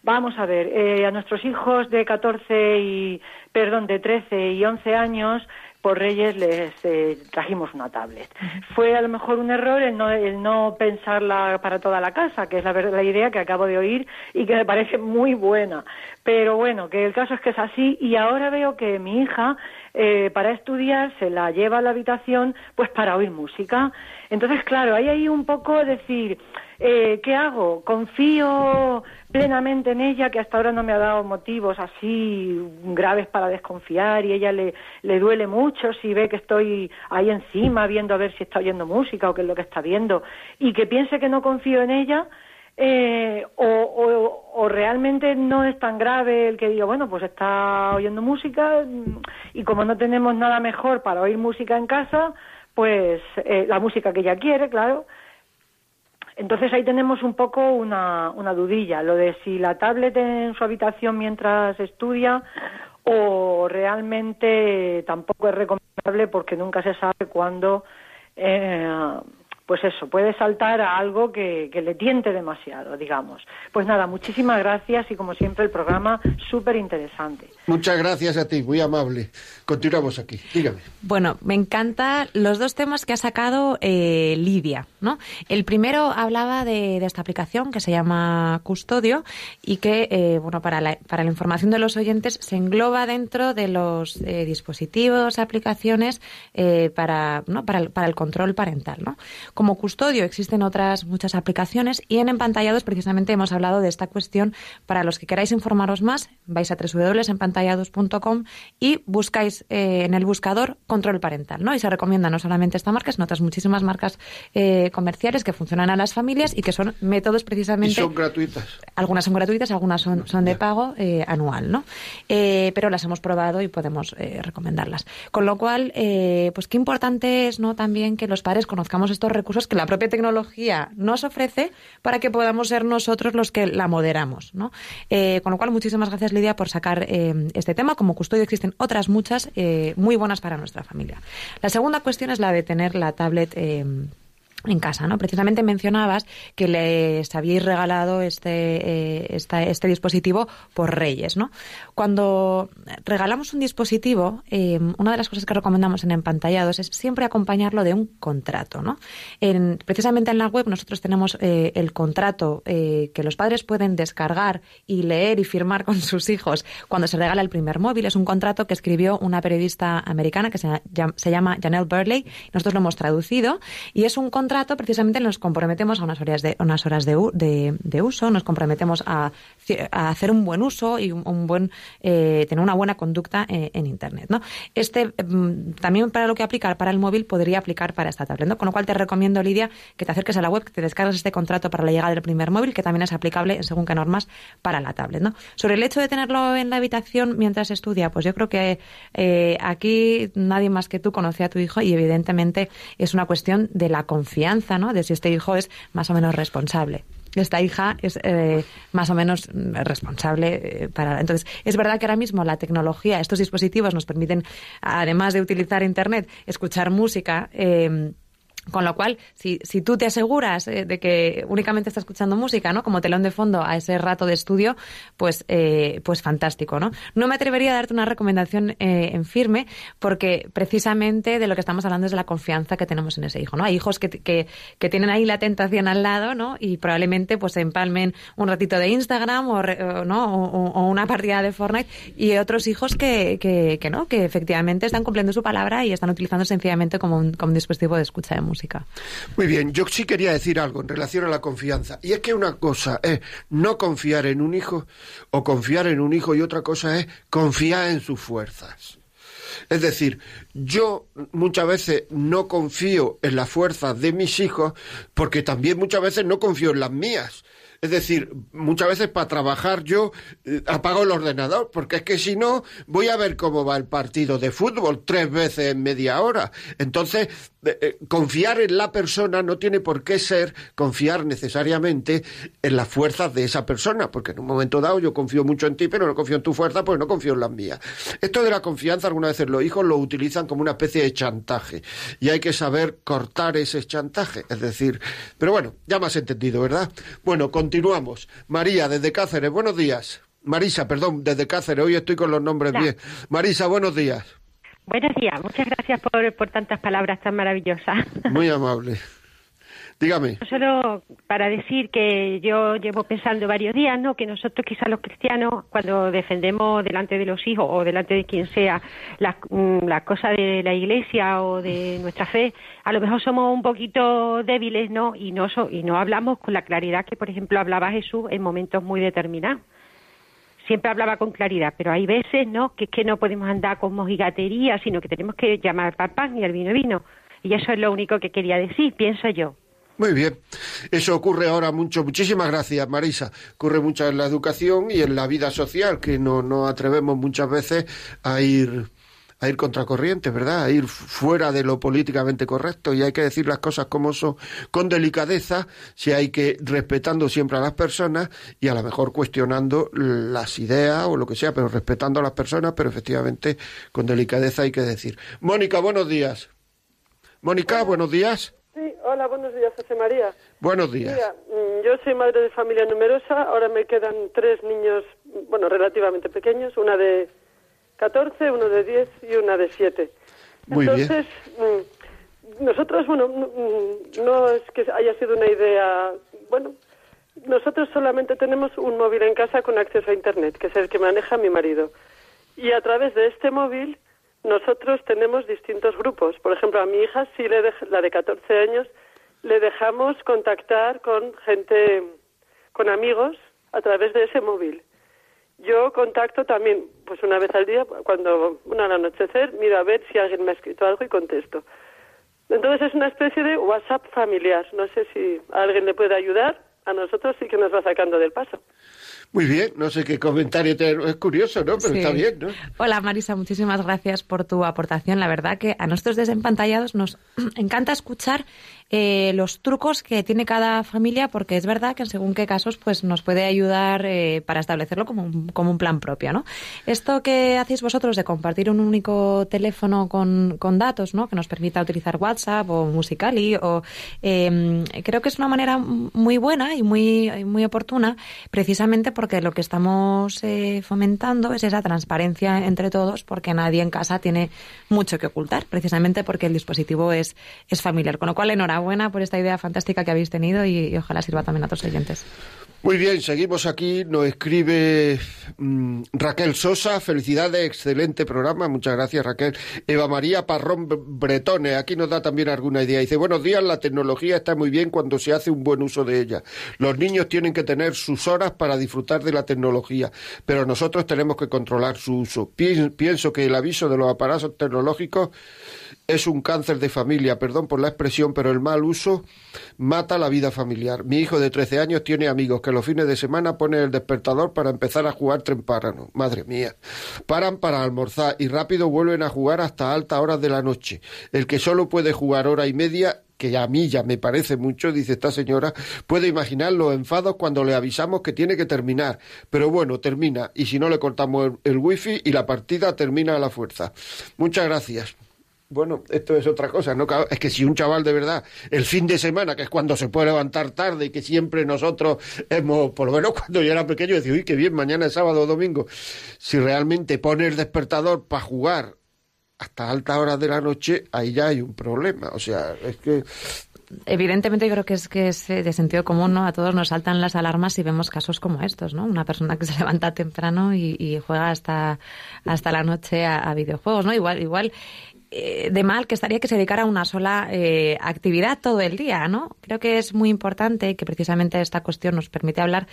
vamos a ver, eh, a nuestros hijos de 14 y, perdón, de 13 y 11 años, por Reyes les eh, trajimos una tablet. Fue a lo mejor un error el no, el no pensarla para toda la casa, que es la, la idea que acabo de oír y que me parece muy buena. Pero bueno, que el caso es que es así y ahora veo que mi hija eh, para estudiar se la lleva a la habitación pues para oír música. Entonces, claro, hay ahí un poco decir, eh, ¿qué hago? ¿Confío plenamente en ella, que hasta ahora no me ha dado motivos así graves para desconfiar y ella le, le duele mucho si ve que estoy ahí encima viendo a ver si está oyendo música o qué es lo que está viendo y que piense que no confío en ella? Eh, o, o- realmente no es tan grave el que diga, bueno, pues está oyendo música y como no tenemos nada mejor para oír música en casa, pues eh, la música que ella quiere, claro. Entonces ahí tenemos un poco una, una dudilla, lo de si la tablet en su habitación mientras estudia o realmente tampoco es recomendable porque nunca se sabe cuándo, eh, pues eso, puede saltar a algo que, que le tiente demasiado, digamos. Pues nada, muchísimas gracias y como siempre el programa súper interesante. muchas gracias a ti, muy amable. Continuamos aquí. Dígame. Bueno, me encantan los dos temas que ha sacado eh, Lidia, ¿no? El primero hablaba de, de esta aplicación que se llama Custodio y que, eh, bueno, para la, para la información de los oyentes se engloba dentro de los eh, dispositivos, aplicaciones eh, para, ¿no? para, el, para el control parental, ¿no? Como Custodio existen otras muchas aplicaciones y en Empantallados precisamente hemos hablado de esta cuestión. Para los que queráis informaros más, vais a www.empantallados.com y buscáis eh, en el buscador control parental, ¿no? Y se recomienda no solamente esta marca, sino otras muchísimas marcas eh, comerciales que funcionan a las familias y que son métodos Y precisamente son gratuitas. algunas son gratuitas, algunas son, son de pago eh, anual, ¿no? Pero las hemos probado y podemos recomendarlas. Con lo cual, pues qué importante es, ¿no? También que los padres conozcamos estos recursos que la propia tecnología nos ofrece para que podamos ser nosotros los que la moderamos, ¿no? Eh, con lo cual, muchísimas gracias, Lidia, por sacar eh, este tema. Como custodio existen otras muchas eh, muy buenas para nuestra familia. La segunda cuestión es la de tener la tablet. En casa, ¿no? Precisamente mencionabas que les habíais regalado este, eh, este dispositivo por Reyes, ¿no? Cuando regalamos un dispositivo, eh, una de las cosas que recomendamos en Empantallados es siempre acompañarlo de un contrato, ¿no? En- precisamente en la web nosotros tenemos eh, el contrato eh, que los padres pueden descargar y leer y firmar con sus hijos cuando se regala el primer móvil. Es un contrato que escribió una periodista americana que se, se llama Janelle Burley. Nosotros lo hemos traducido y es un contrato precisamente nos comprometemos a unas horas de, unas horas de, de- uso, nos comprometemos a, a hacer un buen uso y un, un buen eh, tener una buena conducta eh, en Internet. ¿no? Este mm, también para lo que aplica para el móvil podría aplicar para esta tablet. ¿no? Con lo cual te recomiendo, Lidia, que te acerques a la web, que te descargues este contrato para la llegada del primer móvil, que también es aplicable según qué normas para la tablet. ¿no? Sobre el hecho de tenerlo en la habitación mientras estudia, pues yo creo que eh, aquí nadie más que tú conoce a tu hijo y evidentemente es una cuestión de la confianza, ¿no? De si este hijo es más o menos responsable. esta hija es eh, más o menos responsable eh, para. Entonces, es verdad que ahora mismo la tecnología, estos dispositivos nos permiten, además de utilizar Internet, escuchar música. Eh, con lo cual, si, si tú te aseguras eh, de que únicamente estás escuchando música, ¿no? Como telón de fondo a ese rato de estudio, pues, eh, pues fantástico, ¿no? No me atrevería a darte una recomendación eh, en firme, porque precisamente de lo que estamos hablando es de la confianza que tenemos en ese hijo, ¿no? Hay hijos que, que, que tienen ahí la tentación al lado, ¿no? Y probablemente pues empalmen un ratito de Instagram o. O, una partida de Fortnite y otros hijos que, que, que, no, que efectivamente están cumpliendo su palabra y están utilizando sencillamente como un, como un dispositivo de escucha de música. Muy bien, yo sí quería decir algo en relación a la confianza. Y es que una cosa es no confiar en un hijo o confiar en un hijo y otra cosa es confiar en sus fuerzas. Es decir, yo muchas veces no confío en las fuerzas de mis hijos porque también muchas veces no confío en las mías. Es decir, muchas veces para trabajar yo eh, apago el ordenador, porque es que si no, voy a ver cómo va el partido de fútbol tres veces en media hora. Entonces, eh, confiar en la persona no tiene por qué ser confiar necesariamente en las fuerzas de esa persona, porque en un momento dado yo confío mucho en ti, pero no confío en tu fuerza, pues no confío en las mías. Esto de la confianza, algunas veces los hijos lo utilizan como una especie de chantaje, y hay que saber cortar ese chantaje, es decir, pero bueno, ya me has entendido, ¿verdad? Bueno, continuamos. María, desde Cáceres, buenos días. Marisa, perdón, desde Cáceres, hoy estoy con los nombres bien. Marisa, buenos días. Buenos días, muchas gracias por, por tantas palabras tan maravillosas. Muy amable. Dígame. Solo para decir que yo llevo pensando varios días, ¿no? Que nosotros, quizás los cristianos, cuando defendemos delante de los hijos o delante de quien sea las mm, la cosas de la iglesia o de nuestra fe, a lo mejor somos un poquito débiles, ¿no? Y no, y no hablamos con la claridad que, por ejemplo, hablaba Jesús en momentos muy determinados siempre hablaba con claridad, pero hay veces, ¿no?, que es que no podemos andar con mojigatería, sino que tenemos que llamar al pan y al vino vino. Y eso es lo único que quería decir, pienso yo. Muy bien. Eso ocurre ahora mucho. Muchísimas gracias, Marisa. Ocurre mucho en la educación y en la vida social, que no, no atrevemos muchas veces a ir a ir contracorriente, ¿verdad? A ir fuera de lo políticamente correcto y hay que decir las cosas como son, con delicadeza, si hay que respetando siempre a las personas y a lo mejor cuestionando las ideas o lo que sea, pero respetando a las personas, pero efectivamente con delicadeza hay que decir. Mónica, buenos días. Mónica, buenos días. Sí, hola, buenos días, José María. Buenos días. Mira, mm, yo soy madre de familia numerosa, ahora me quedan tres niños, bueno, relativamente pequeños, una de 14, uno de 10 y una de 7. Entonces, mm, nosotros, bueno, mm, no es que haya sido una idea, bueno, nosotros solamente tenemos un móvil en casa con acceso a Internet, que es el que maneja mi marido. Y a través de este móvil nosotros tenemos distintos grupos. Por ejemplo, a mi hija, sí le la de 14 años, le dejamos contactar con gente, con amigos, a través de ese móvil. Yo contacto también, pues una vez al día, cuando, una al anochecer, miro a ver si alguien me ha escrito algo y contesto. Entonces es una especie de WhatsApp familiar. No sé si alguien le puede ayudar. A nosotros sí que nos va sacando del paso. Muy bien, no sé qué comentario te... es curioso, ¿no? Pero está bien, ¿no? Hola Marisa, muchísimas gracias por tu aportación. La verdad que a nosotros desde Empantallados nos encanta escuchar eh, los trucos que tiene cada familia, porque es verdad que según qué casos pues nos puede ayudar eh, para establecerlo como un, como un plan propio, ¿no? Esto que hacéis vosotros de compartir un único teléfono con, con datos, ¿no? Que nos permita utilizar WhatsApp o Musicali, o eh, creo que es una manera muy buena y muy, muy oportuna, precisamente porque lo que estamos eh, fomentando es esa transparencia entre todos, porque nadie en casa tiene mucho que ocultar, precisamente porque el dispositivo es, es familiar. Con lo cual, enhorabuena enhorabuena por esta idea fantástica que habéis tenido y, ojalá sirva también a otros oyentes. Muy bien, seguimos aquí. Nos escribe mm, Raquel Sosa. Felicidades, excelente programa. Muchas gracias, Raquel. Eva María Parrón Bretone. Aquí nos da también alguna idea. Dice, buenos días, la tecnología está muy bien cuando se hace un buen uso de ella. Los niños tienen que tener sus horas para disfrutar de la tecnología, pero nosotros tenemos que controlar su uso. Pienso que el aviso de los aparatos tecnológicos es un cáncer de familia, perdón por la expresión, pero el mal uso mata la vida familiar. Mi hijo de 13 años tiene amigos que los fines de semana ponen el despertador para empezar a jugar temprano. Madre mía. Paran para almorzar y rápido vuelven a jugar hasta altas horas de la noche. El que solo puede jugar hora y media que a mí ya me parece mucho, dice esta señora, puede imaginar los enfados cuando le avisamos que tiene que terminar. Pero bueno, termina. Y si no le cortamos el, wifi y la partida termina a la fuerza. Muchas gracias. Bueno, esto es otra cosa, ¿no? Es que si un chaval de verdad, el fin de semana, que es cuando se puede levantar tarde y que siempre nosotros hemos, por lo menos cuando yo era pequeño, decía, uy, qué bien, mañana es sábado o domingo. Si realmente pone el despertador para jugar hasta altas horas de la noche, ahí ya hay un problema. O sea, es que evidentemente yo creo que es que es de sentido común, ¿no? A todos nos saltan las alarmas si vemos casos como estos, ¿no? Una persona que se levanta temprano y, juega hasta, hasta la noche a, videojuegos, ¿no? Igual, igual eh, de mal que estaría que se dedicara a una sola eh, actividad todo el día, ¿no? Creo que es muy importante que precisamente esta cuestión nos permite hablar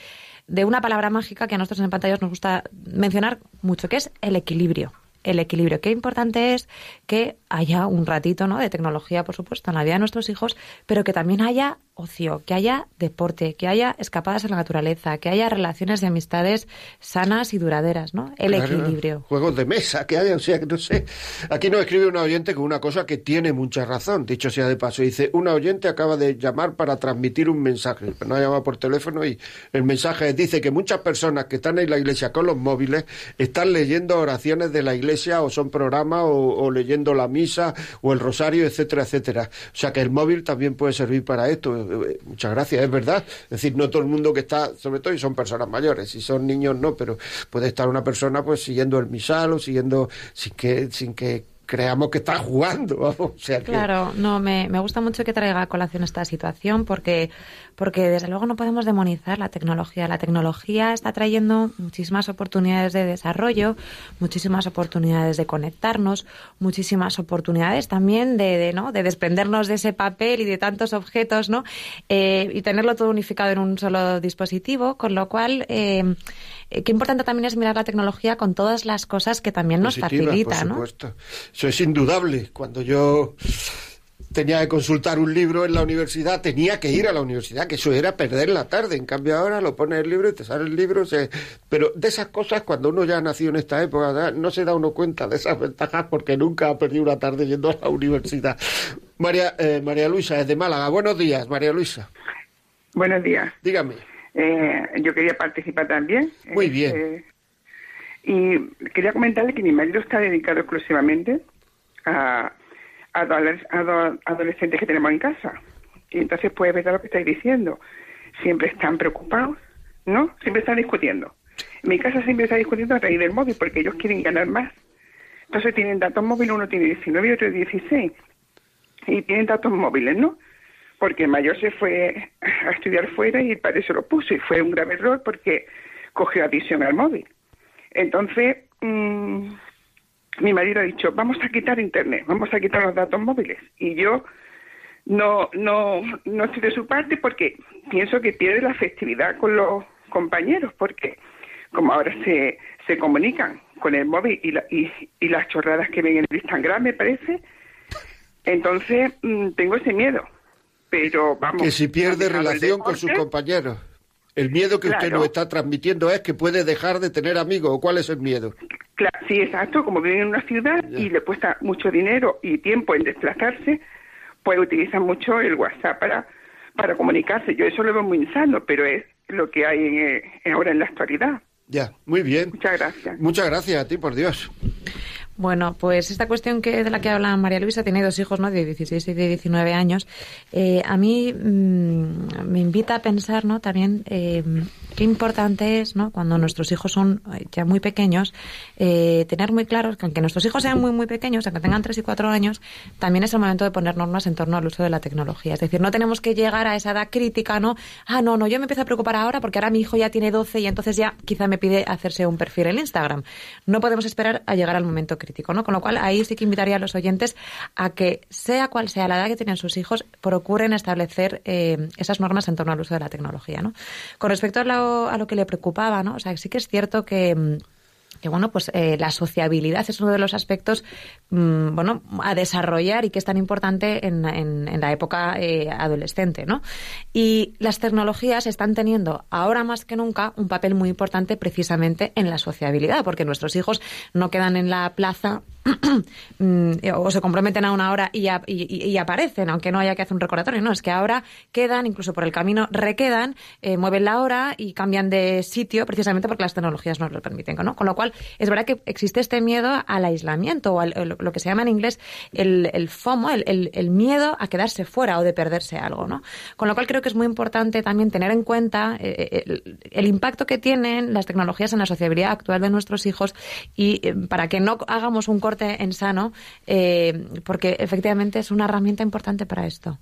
de una palabra mágica que a nosotros en pantallas nos gusta mencionar mucho, que es el equilibrio el equilibrio. Qué importante es que haya un ratito ¿no? de tecnología, por supuesto, en la vida de nuestros hijos, pero que también haya ocio, que haya deporte, que haya escapadas a la naturaleza, que haya relaciones de amistades sanas y duraderas, ¿no? El equilibrio. Juegos de mesa, que haya, o sea, que no sé. Aquí nos escribe un oyente con una cosa que tiene mucha razón, dicho sea de paso. Dice, un oyente acaba de llamar para transmitir un mensaje. No ha llamado por teléfono y el mensaje dice que muchas personas que están en la iglesia con los móviles están leyendo oraciones de la iglesia o son programas o, o leyendo la misa o el rosario, etcétera, etcétera. O sea que el móvil también puede servir para esto eh, muchas gracias, es verdad. Es decir, no todo el mundo que está, sobre todo, y son personas mayores, si son niños no, pero puede estar una persona pues siguiendo el misal o siguiendo sin que, sin que creamos que está jugando. Claro, no, me, me gusta mucho que traiga a colación esta situación porque porque desde luego no podemos demonizar la tecnología. La tecnología está trayendo muchísimas oportunidades de desarrollo, muchísimas oportunidades de conectarnos, muchísimas oportunidades también de, ¿no? de desprendernos de ese papel y de tantos objetos, ¿no? Eh, y tenerlo todo unificado en un solo dispositivo, con lo cual eh, qué importante también es mirar la tecnología con todas las cosas que también nos facilita, por supuesto. Eso es indudable. Cuando yo tenía que consultar un libro en la universidad, tenía que ir a la universidad, que eso era perder la tarde. En cambio ahora lo pones el libro y te sale el libro. Pero de esas cosas, cuando uno ya ha nacido en esta época, no se da uno cuenta de esas ventajas porque nunca ha perdido una tarde yendo a la universidad. María, eh, María Luisa, es de Málaga. Buenos días, María Luisa. Buenos días. Dígame. Eh, yo quería participar también. Muy bien. Eh, y quería comentarle que mi marido está dedicado exclusivamente a adolescentes que tenemos en casa. Y entonces, pues, ver lo que estáis diciendo. Siempre están preocupados, ¿no? Siempre están discutiendo. En mi casa siempre está discutiendo a raíz del móvil porque ellos quieren ganar más. Entonces tienen datos móviles, uno tiene 19 y otro 16. Y tienen datos móviles, ¿no? Porque el mayor se fue a estudiar fuera y el padre se lo puso. Y fue un grave error porque cogió adicción al móvil. Entonces, mmm, mi marido ha dicho, vamos a quitar Internet, vamos a quitar los datos móviles. Y yo no, no, no estoy de su parte porque pienso que pierde la festividad con los compañeros, porque como ahora se, se comunican con el móvil y, la, y, y las chorradas que ven en el Instagram, me parece, entonces mm, tengo ese miedo. Pero vamos. Que si pierde relación con sus compañeros. El miedo que usted nos está transmitiendo es que puede dejar de tener amigos. ¿O cuál es el miedo? Claro, sí, exacto. Como vive en una ciudad y le cuesta mucho dinero y tiempo en desplazarse, pues utiliza mucho el WhatsApp para, para comunicarse. Yo eso lo veo muy insano, pero es lo que hay en, ahora en la actualidad. Ya, muy bien. Muchas gracias. Muchas gracias a ti, por Dios. Bueno, pues esta cuestión que de la que habla María Luisa tiene dos hijos, ¿no? De 16 y de 19 años. Eh, a mí mm, me invita a pensar, ¿no? También eh, qué importante es, ¿no? Cuando nuestros hijos son eh, ya muy pequeños, eh, tener muy claro que aunque nuestros hijos sean muy, muy pequeños, aunque tengan 3 y 4 años, también es el momento de poner normas en torno al uso de la tecnología. Es decir, no tenemos que llegar a esa edad crítica, ¿no? Ah, no, no, yo me empiezo a preocupar ahora porque ahora mi hijo ya tiene 12 y entonces ya quizá me pide hacerse un perfil en Instagram. No podemos esperar a llegar al momento crítico, ¿no? Con lo cual, ahí sí que invitaría a los oyentes a que, sea cual sea la edad que tienen sus hijos, procuren establecer eh, esas normas en torno al uso de la tecnología, ¿no? Con respecto a la a lo que le preocupaba, ¿no? O sea, sí que es cierto que mm, que bueno, pues eh, la sociabilidad es uno de los aspectos mm, bueno, a desarrollar y que es tan importante en, en, la época eh, adolescente, ¿no? Y las tecnologías están teniendo ahora más que nunca un papel muy importante precisamente en la sociabilidad, porque nuestros hijos no quedan en la plaza o se comprometen a una hora y, y, aparecen, aunque no haya que hacer un recordatorio. No, es que ahora quedan, incluso por el camino requedan, eh, mueven la hora y cambian de sitio precisamente porque las tecnologías nos lo permiten. ¿no? Con lo cual, es verdad que existe este miedo al aislamiento o lo que se llama en inglés el, FOMO, el, miedo a quedarse fuera o de perderse algo. ¿no? Con lo cual, creo que es muy importante también tener en cuenta eh, eh, el, impacto que tienen las tecnologías en la sociabilidad actual de nuestros hijos y para que no hagamos un corte en sano, porque efectivamente es una herramienta importante para esto.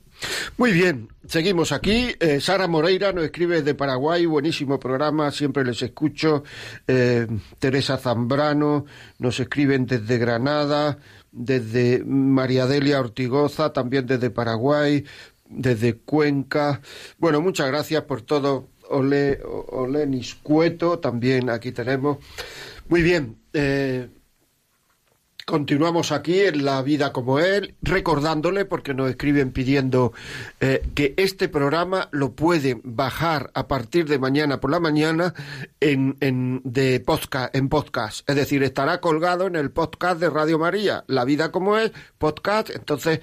Muy bien, seguimos aquí. Sara Moreira nos escribe de Paraguay, buenísimo programa, siempre les escucho. Teresa Zambrano, nos escriben desde Granada, desde María Delia Ortigoza, también desde Paraguay, desde Cuenca. Bueno, muchas gracias por todo. Ole, Olenis Cueto, también aquí tenemos. Muy bien. Eh, Continuamos aquí en La Vida como Él, recordándole, porque nos escriben pidiendo eh, que este programa lo pueden bajar a partir de mañana por la mañana en, en, de podcast, en podcast. Es decir, estará colgado en el podcast de Radio María, La Vida como Es, podcast. Entonces,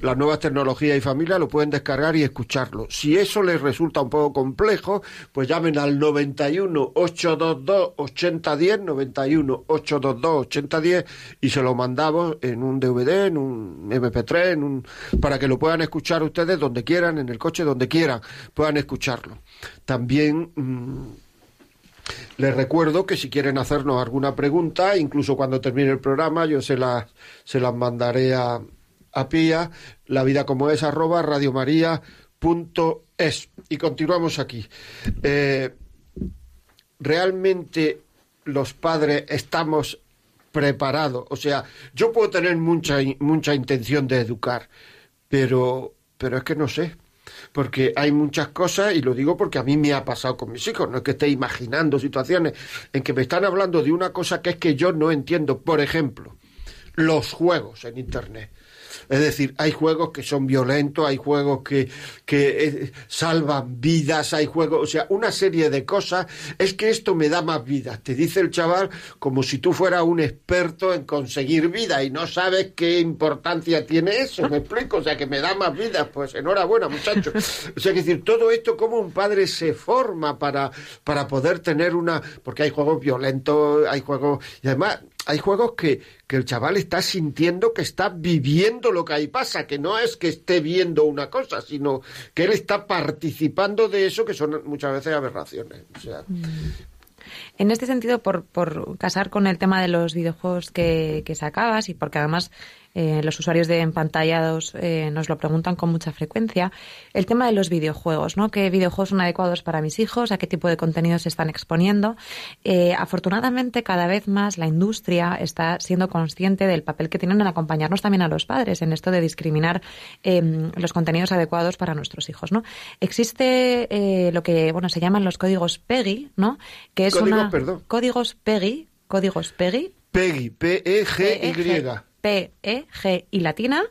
las nuevas tecnologías y familia lo pueden descargar y escucharlo. Si eso les resulta un poco complejo, pues llamen al 91 822 8010, 91 822 8010 y se lo lo mandamos en un DVD, en un MP3, en un, para que lo puedan escuchar ustedes donde quieran, en el coche, donde quieran, puedan escucharlo. También mm, les recuerdo que si quieren hacernos alguna pregunta, incluso cuando termine el programa, yo se las, se las mandaré a, a Pía, la vida como es arroba radiomaria.es. Y continuamos aquí. Eh, realmente los padres estamos preparado. O sea, yo puedo tener mucha, mucha intención de educar, pero, pero es que no sé. Porque hay muchas cosas, y lo digo porque a mí me ha pasado con mis hijos, no es que esté imaginando situaciones en que me están hablando de una cosa que es que yo no entiendo. Por ejemplo, los juegos en Internet. Es decir, hay juegos que son violentos, hay juegos que, que eh, salvan vidas, hay juegos, o sea, una serie de cosas. Es que esto me da más vida. Te dice el chaval como si tú fueras un experto en conseguir vida y no sabes qué importancia tiene eso. ¿Me explico? O sea, que me da más vida. Pues enhorabuena, muchachos. O sea, que decir, todo esto, como un padre se forma para, para poder tener una. Porque hay juegos violentos, hay juegos. Y además, hay juegos que, que el chaval está sintiendo que está viviendo lo que ahí pasa, que no es que esté viendo una cosa, sino que él está participando de eso, que son muchas veces aberraciones. O sea, mm. En este sentido, por, por casar con el tema de los videojuegos que, que sacabas y porque además eh, los usuarios de empantallados eh, nos lo preguntan con mucha frecuencia, el tema de los videojuegos, ¿no? ¿Qué videojuegos son adecuados para mis hijos? ¿A qué tipo de contenidos se están exponiendo? Eh, afortunadamente, cada vez más la industria está siendo consciente del papel que tienen en acompañarnos también a los padres en esto de discriminar em, los contenidos adecuados para nuestros hijos, ¿no? Existe lo que, bueno, se llaman los códigos PEGI, ¿no? Que es una... Códigos PEGI, códigos PEGI. PEGI, P-E-G-Y. P, E, G y latina.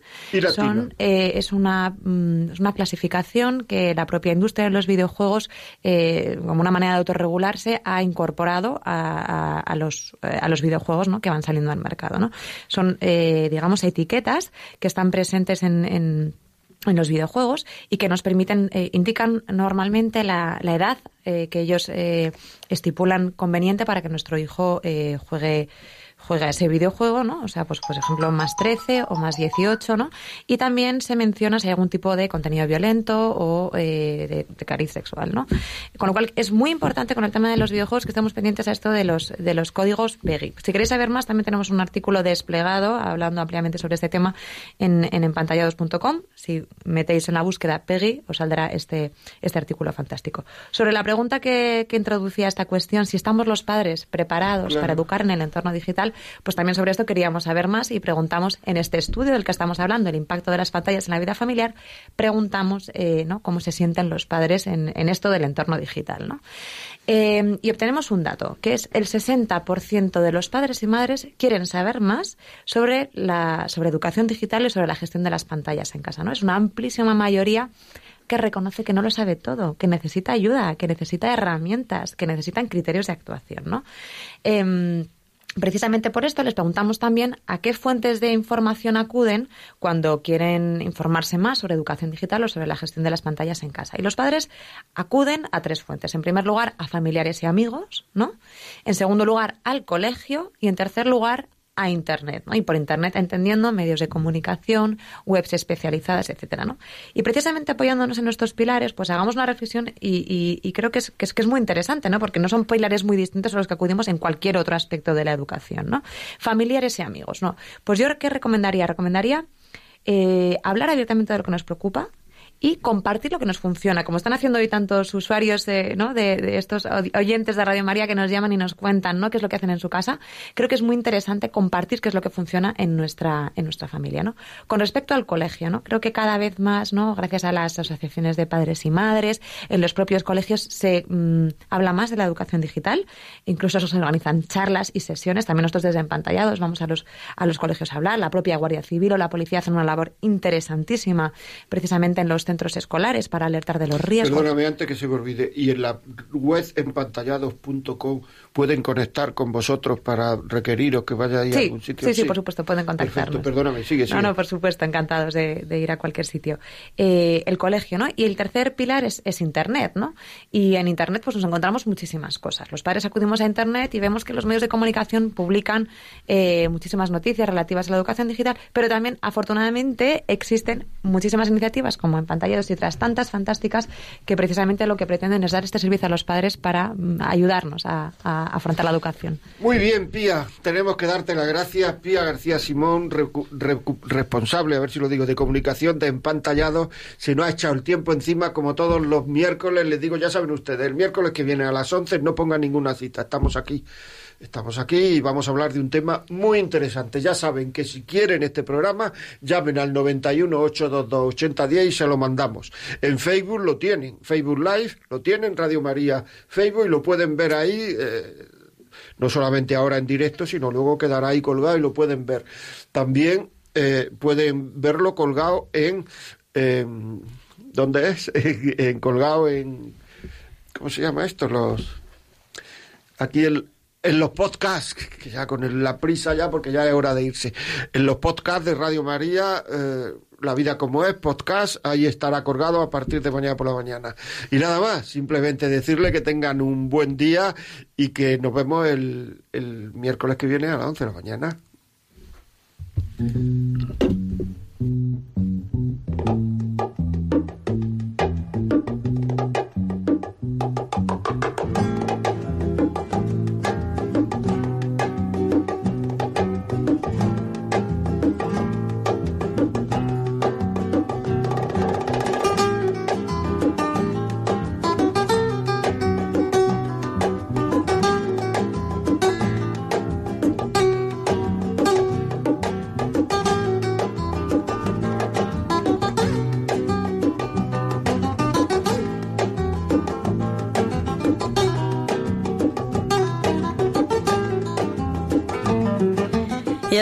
Son, eh, es, una, mm, es una clasificación que la propia industria de los videojuegos, eh, como una manera de autorregularse, ha incorporado a, a, los, eh, a los videojuegos ¿no? que van saliendo al mercado. ¿no? Son, digamos, etiquetas que están presentes en, en en los videojuegos y que nos permiten, indican normalmente la, la edad que ellos estipulan conveniente para que nuestro hijo juegue juega ese videojuego, ¿no? O sea, pues por ejemplo, más 13 o más 18, ¿no? Y también se menciona si hay algún tipo de contenido violento o eh, de, cariz sexual, ¿no? Con lo cual es muy importante con el tema de los videojuegos que estemos pendientes a esto de los, de los códigos PEGI. Si queréis saber más, también tenemos un artículo desplegado hablando ampliamente sobre este tema en, en empantallados.com. Si metéis en la búsqueda PEGI, os saldrá este, este artículo fantástico. Sobre la pregunta que, que introducía esta cuestión, si estamos los padres preparados para educar en el entorno digital, pues también sobre esto queríamos saber más y preguntamos en este estudio del que estamos hablando, el impacto de las pantallas en la vida familiar, preguntamos eh, ¿no? cómo se sienten los padres en, esto del entorno digital. ¿no? Eh, y obtenemos un dato, que es el 60% de los padres y madres quieren saber más sobre, la, sobre educación digital y sobre la gestión de las pantallas en casa. ¿no? Es una amplísima mayoría que reconoce que no lo sabe todo, que necesita ayuda, que necesita herramientas, que necesitan criterios de actuación, ¿no? Em, precisamente por esto les preguntamos también a qué fuentes de información acuden cuando quieren informarse más sobre educación digital o sobre la gestión de las pantallas en casa. Y los padres acuden a tres fuentes. En primer lugar, a familiares y amigos, ¿no? En segundo lugar, al colegio y en tercer lugar, a Internet, ¿no? Y por Internet entendiendo medios de comunicación, webs especializadas, etcétera, ¿no? Y precisamente apoyándonos en nuestros pilares, pues hagamos una reflexión y, creo que es, que es, muy interesante, ¿no? Porque no son pilares muy distintos a los que acudimos en cualquier otro aspecto de la educación, ¿no? Familiares y amigos, ¿no? Pues yo, ¿qué recomendaría? Recomendaría eh, hablar abiertamente de lo que nos preocupa, y compartir lo que nos funciona, como están haciendo hoy tantos usuarios de, ¿no? de, estos oyentes de Radio María que nos llaman y nos cuentan ¿no? qué es lo que hacen en su casa. Creo que es muy interesante compartir qué es lo que funciona en nuestra, en nuestra familia. ¿no? Con respecto al colegio, ¿no? creo que cada vez más, ¿no? gracias a las asociaciones de padres y madres, en los propios colegios se mm, habla más de la educación digital, incluso se organizan charlas y sesiones, también nosotros desde Empantallados vamos a los, a los colegios a hablar, la propia Guardia Civil o la policía hacen una labor interesantísima precisamente en los centros escolares para alertar de los riesgos. Perdóname antes que se me olvide. Y en la web empantallados.com pueden conectar con vosotros para requeriros que vaya a algún sitio. Sí, sí, por supuesto, pueden contactarnos. perdóname, sigue, sigue. No, no, por supuesto, encantados de, ir a cualquier sitio. Eh, el colegio, ¿no? Y el tercer pilar es, Internet, ¿no? Y en Internet pues nos encontramos muchísimas cosas. Los padres acudimos a Internet y vemos que los medios de comunicación publican eh, muchísimas noticias relativas a la educación digital, pero también, afortunadamente, existen muchísimas iniciativas como en pantallas y otras tantas fantásticas que precisamente lo que pretenden es dar este servicio a los padres para mm, ayudarnos a afrontar la educación. Muy bien, Pía, tenemos que darte las gracias. Pía García Simón, responsable, a ver si lo digo, de comunicación de Empantallado, se nos ha echado el tiempo encima, como todos los miércoles, les digo, ya saben ustedes, el miércoles que viene a las 11 no pongan ninguna cita, estamos aquí. Estamos aquí y vamos a hablar de un tema muy interesante. Ya saben que si quieren este programa, llamen al 91 822 8010 y se lo. En Facebook lo tienen, Facebook Live lo tienen, Radio María Facebook y lo pueden ver ahí. Eh, no solamente ahora en directo, sino luego quedará ahí colgado y lo pueden ver. También eh, pueden verlo colgado en, ¿dónde es? colgado en ¿cómo se llama esto? Los aquí en los podcasts, que ya con la prisa ya, porque ya es hora de irse, en los podcasts de Radio María, eh, La vida como es, podcast, ahí estará colgado a partir de mañana por la mañana. Y nada más, simplemente decirle que tengan un buen día y que nos vemos el, el miércoles que viene a las 11 de la mañana.